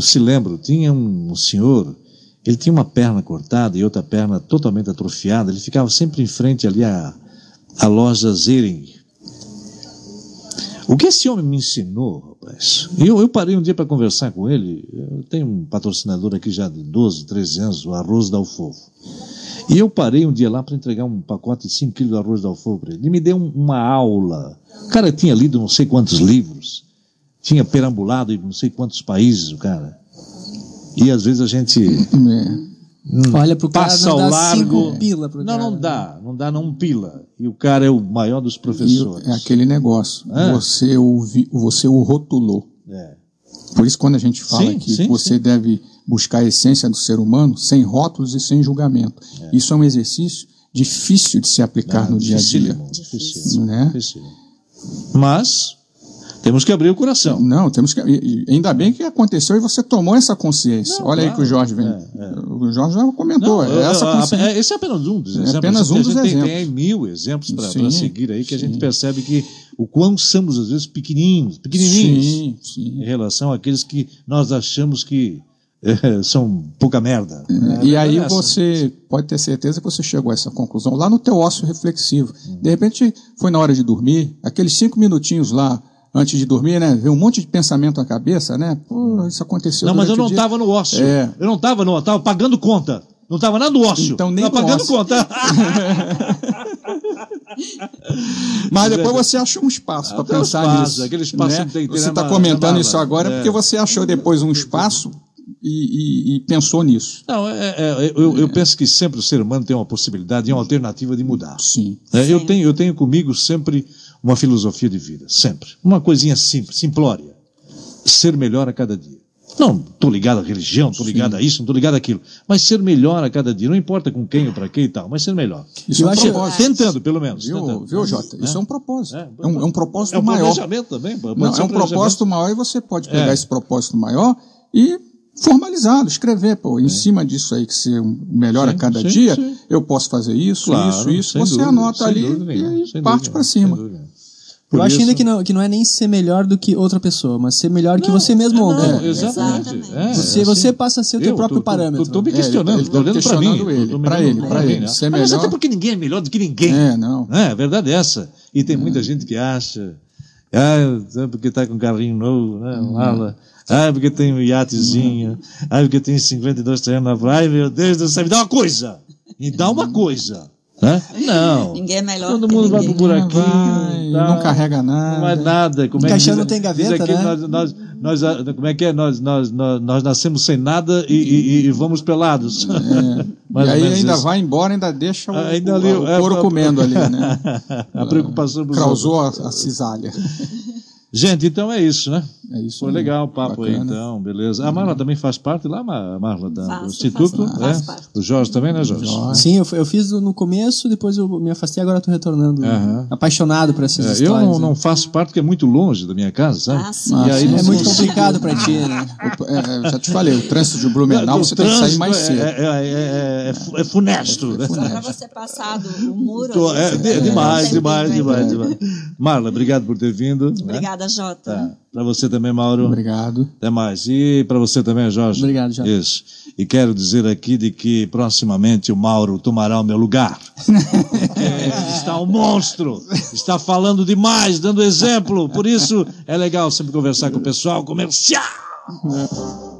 se lembram. Tinha um senhor, ele tinha uma perna cortada e outra perna totalmente atrofiada. Ele ficava sempre em frente ali à, à loja Zering. O que esse homem me ensinou, rapaz? Eu, eu parei um dia para conversar com ele. Eu tenho um patrocinador aqui já de 12, 13 anos, o Arroz da Alfofo. E eu parei um dia lá para entregar um pacote de 5 quilos de arroz da Alfofo para ele. Ele me deu um, uma aula. O cara tinha lido não sei quantos livros, tinha perambulado em não sei quantos países, o cara. E às vezes a gente. É Hum, Olha pro cara passa não ao largo. Cinco pila pro não, cara. não dá, não dá não pila. E o cara é o maior dos professores. E é aquele negócio. É. Você o você o rotulou. É. Por isso quando a gente fala sim, que sim, você sim. deve buscar a essência do ser humano sem rótulos e sem julgamento. É. Isso é um exercício difícil de se aplicar no dia a dia. Difícil, né? difícil. Mas temos que abrir o coração. Não, temos que. Ainda bem que aconteceu e você tomou essa consciência. Não, Olha claro, aí que o Jorge vem. É, é. O Jorge já comentou. Não, é essa consciência. É, esse é apenas um dos exemplos. É apenas um dos exemplos. Tem, tem mil exemplos para seguir aí que sim. a gente percebe que o quão somos às vezes pequenininhos, pequenininhos sim, sim. em relação àqueles que nós achamos que é, são pouca merda. É, e aí você pode ter certeza que você chegou a essa conclusão lá no teu ócio reflexivo. De repente foi na hora de dormir, aqueles cinco minutinhos lá antes de dormir, né? Ver um monte de pensamento na cabeça, né? Pô, isso aconteceu. Não, mas eu não estava no ócio. É. Eu não estava, não, estava pagando conta. Não estava nada no ócio. Então nem tava pagando ócio. conta. Mas depois você achou um espaço para pensar espaço, nisso. Aquele espaço né? tem que ter Você está comentando isso agora é. porque você achou depois um espaço e, e, e pensou nisso. Não, é, é, eu, eu, penso que sempre o ser humano tem uma possibilidade e uma alternativa de mudar. Sim. É, Sim. Eu, tenho, eu tenho comigo sempre uma filosofia de vida, sempre. Uma coisinha simples, simplória. Ser melhor a cada dia. Não estou ligado à religião, estou ligado Sim. a isso, não estou ligado àquilo. Mas ser melhor a cada dia. Não importa com quem ou para quem e tal, mas ser melhor. Isso eu é um acho, propósito. Tentando, pelo menos. Viu, tentando. viu Jota? Isso é, é um propósito. É, é, um, é um propósito é um maior. também. Não, é um propósito maior e você pode pegar esse propósito maior e formalizá-lo, escrever, pô, em cima disso aí que ser melhor sim, a cada sim, dia, eu posso fazer isso, claro, isso, isso. Você dúvida, anota ali e parte para cima. Por eu acho ainda que não, que não é nem ser melhor do que outra pessoa, mas ser melhor não, que você mesmo ontem. Não, exatamente. É, você, assim, você passa a ser o teu próprio tô, parâmetro. Estou me questionando, estou olhando para mim. Ele, para ele, para ele. Ser melhor. Mas até porque ninguém é melhor do que ninguém. É, não. É, a verdade é essa. E tem muita gente que acha, ah, porque está com um carrinho novo, né, mala. Ah, porque tem um iatezinho. Ah, porque tem 52 terrenos na praia. Meu Deus do céu, me dá uma coisa. Me dá uma coisa. Hã? Não. Ninguém é melhor Todo mundo vai pro buraquinho. Vai, tá, não carrega nada. Não vai nada. Como é Caixão diz, não tem gaveta, aqui, né? Nós, nós, nós, ah, como é que é? Nós, nós, nós, nós nascemos sem nada e, e, e vamos pelados. É. e aí ainda isso. vai embora, ainda deixa o, ainda ali, o, o é, couro é, comendo ali, né? A preocupação. Causou a, a cisalha. Gente, então é isso, né? É isso. Foi legal o papo Bacana. aí, então, beleza. A Marla também faz parte lá, Marla, da, faço, do Instituto? Faço, é? faço parte. O Jorge também, né, Jorge? Jorge. Sim, eu, eu, fiz no começo, depois eu me afastei, agora estou retornando. Uhum. Apaixonado por essas é, histórias. Eu não, não, faço parte porque é muito longe da minha casa, sabe? Ah, sim. E aí, é muito complicado para ti, né? É, já te falei, o trânsito de Blumenau, você tem que sair mais cedo. É, é, é, funesto. É, funesto. Para você passar do muro. Tô, é, demais, demais, demais, demais. Marla, obrigado por ter vindo. Obrigada, né? Jota. Tá. Para você também, Mauro. Obrigado. Até mais. E para você também, Jorge. Obrigado, Jorge. Isso. E quero dizer aqui de que proximamente o Mauro tomará o meu lugar. é, está um monstro. Está falando demais, dando exemplo. Por isso é legal sempre conversar com o pessoal comercial. É.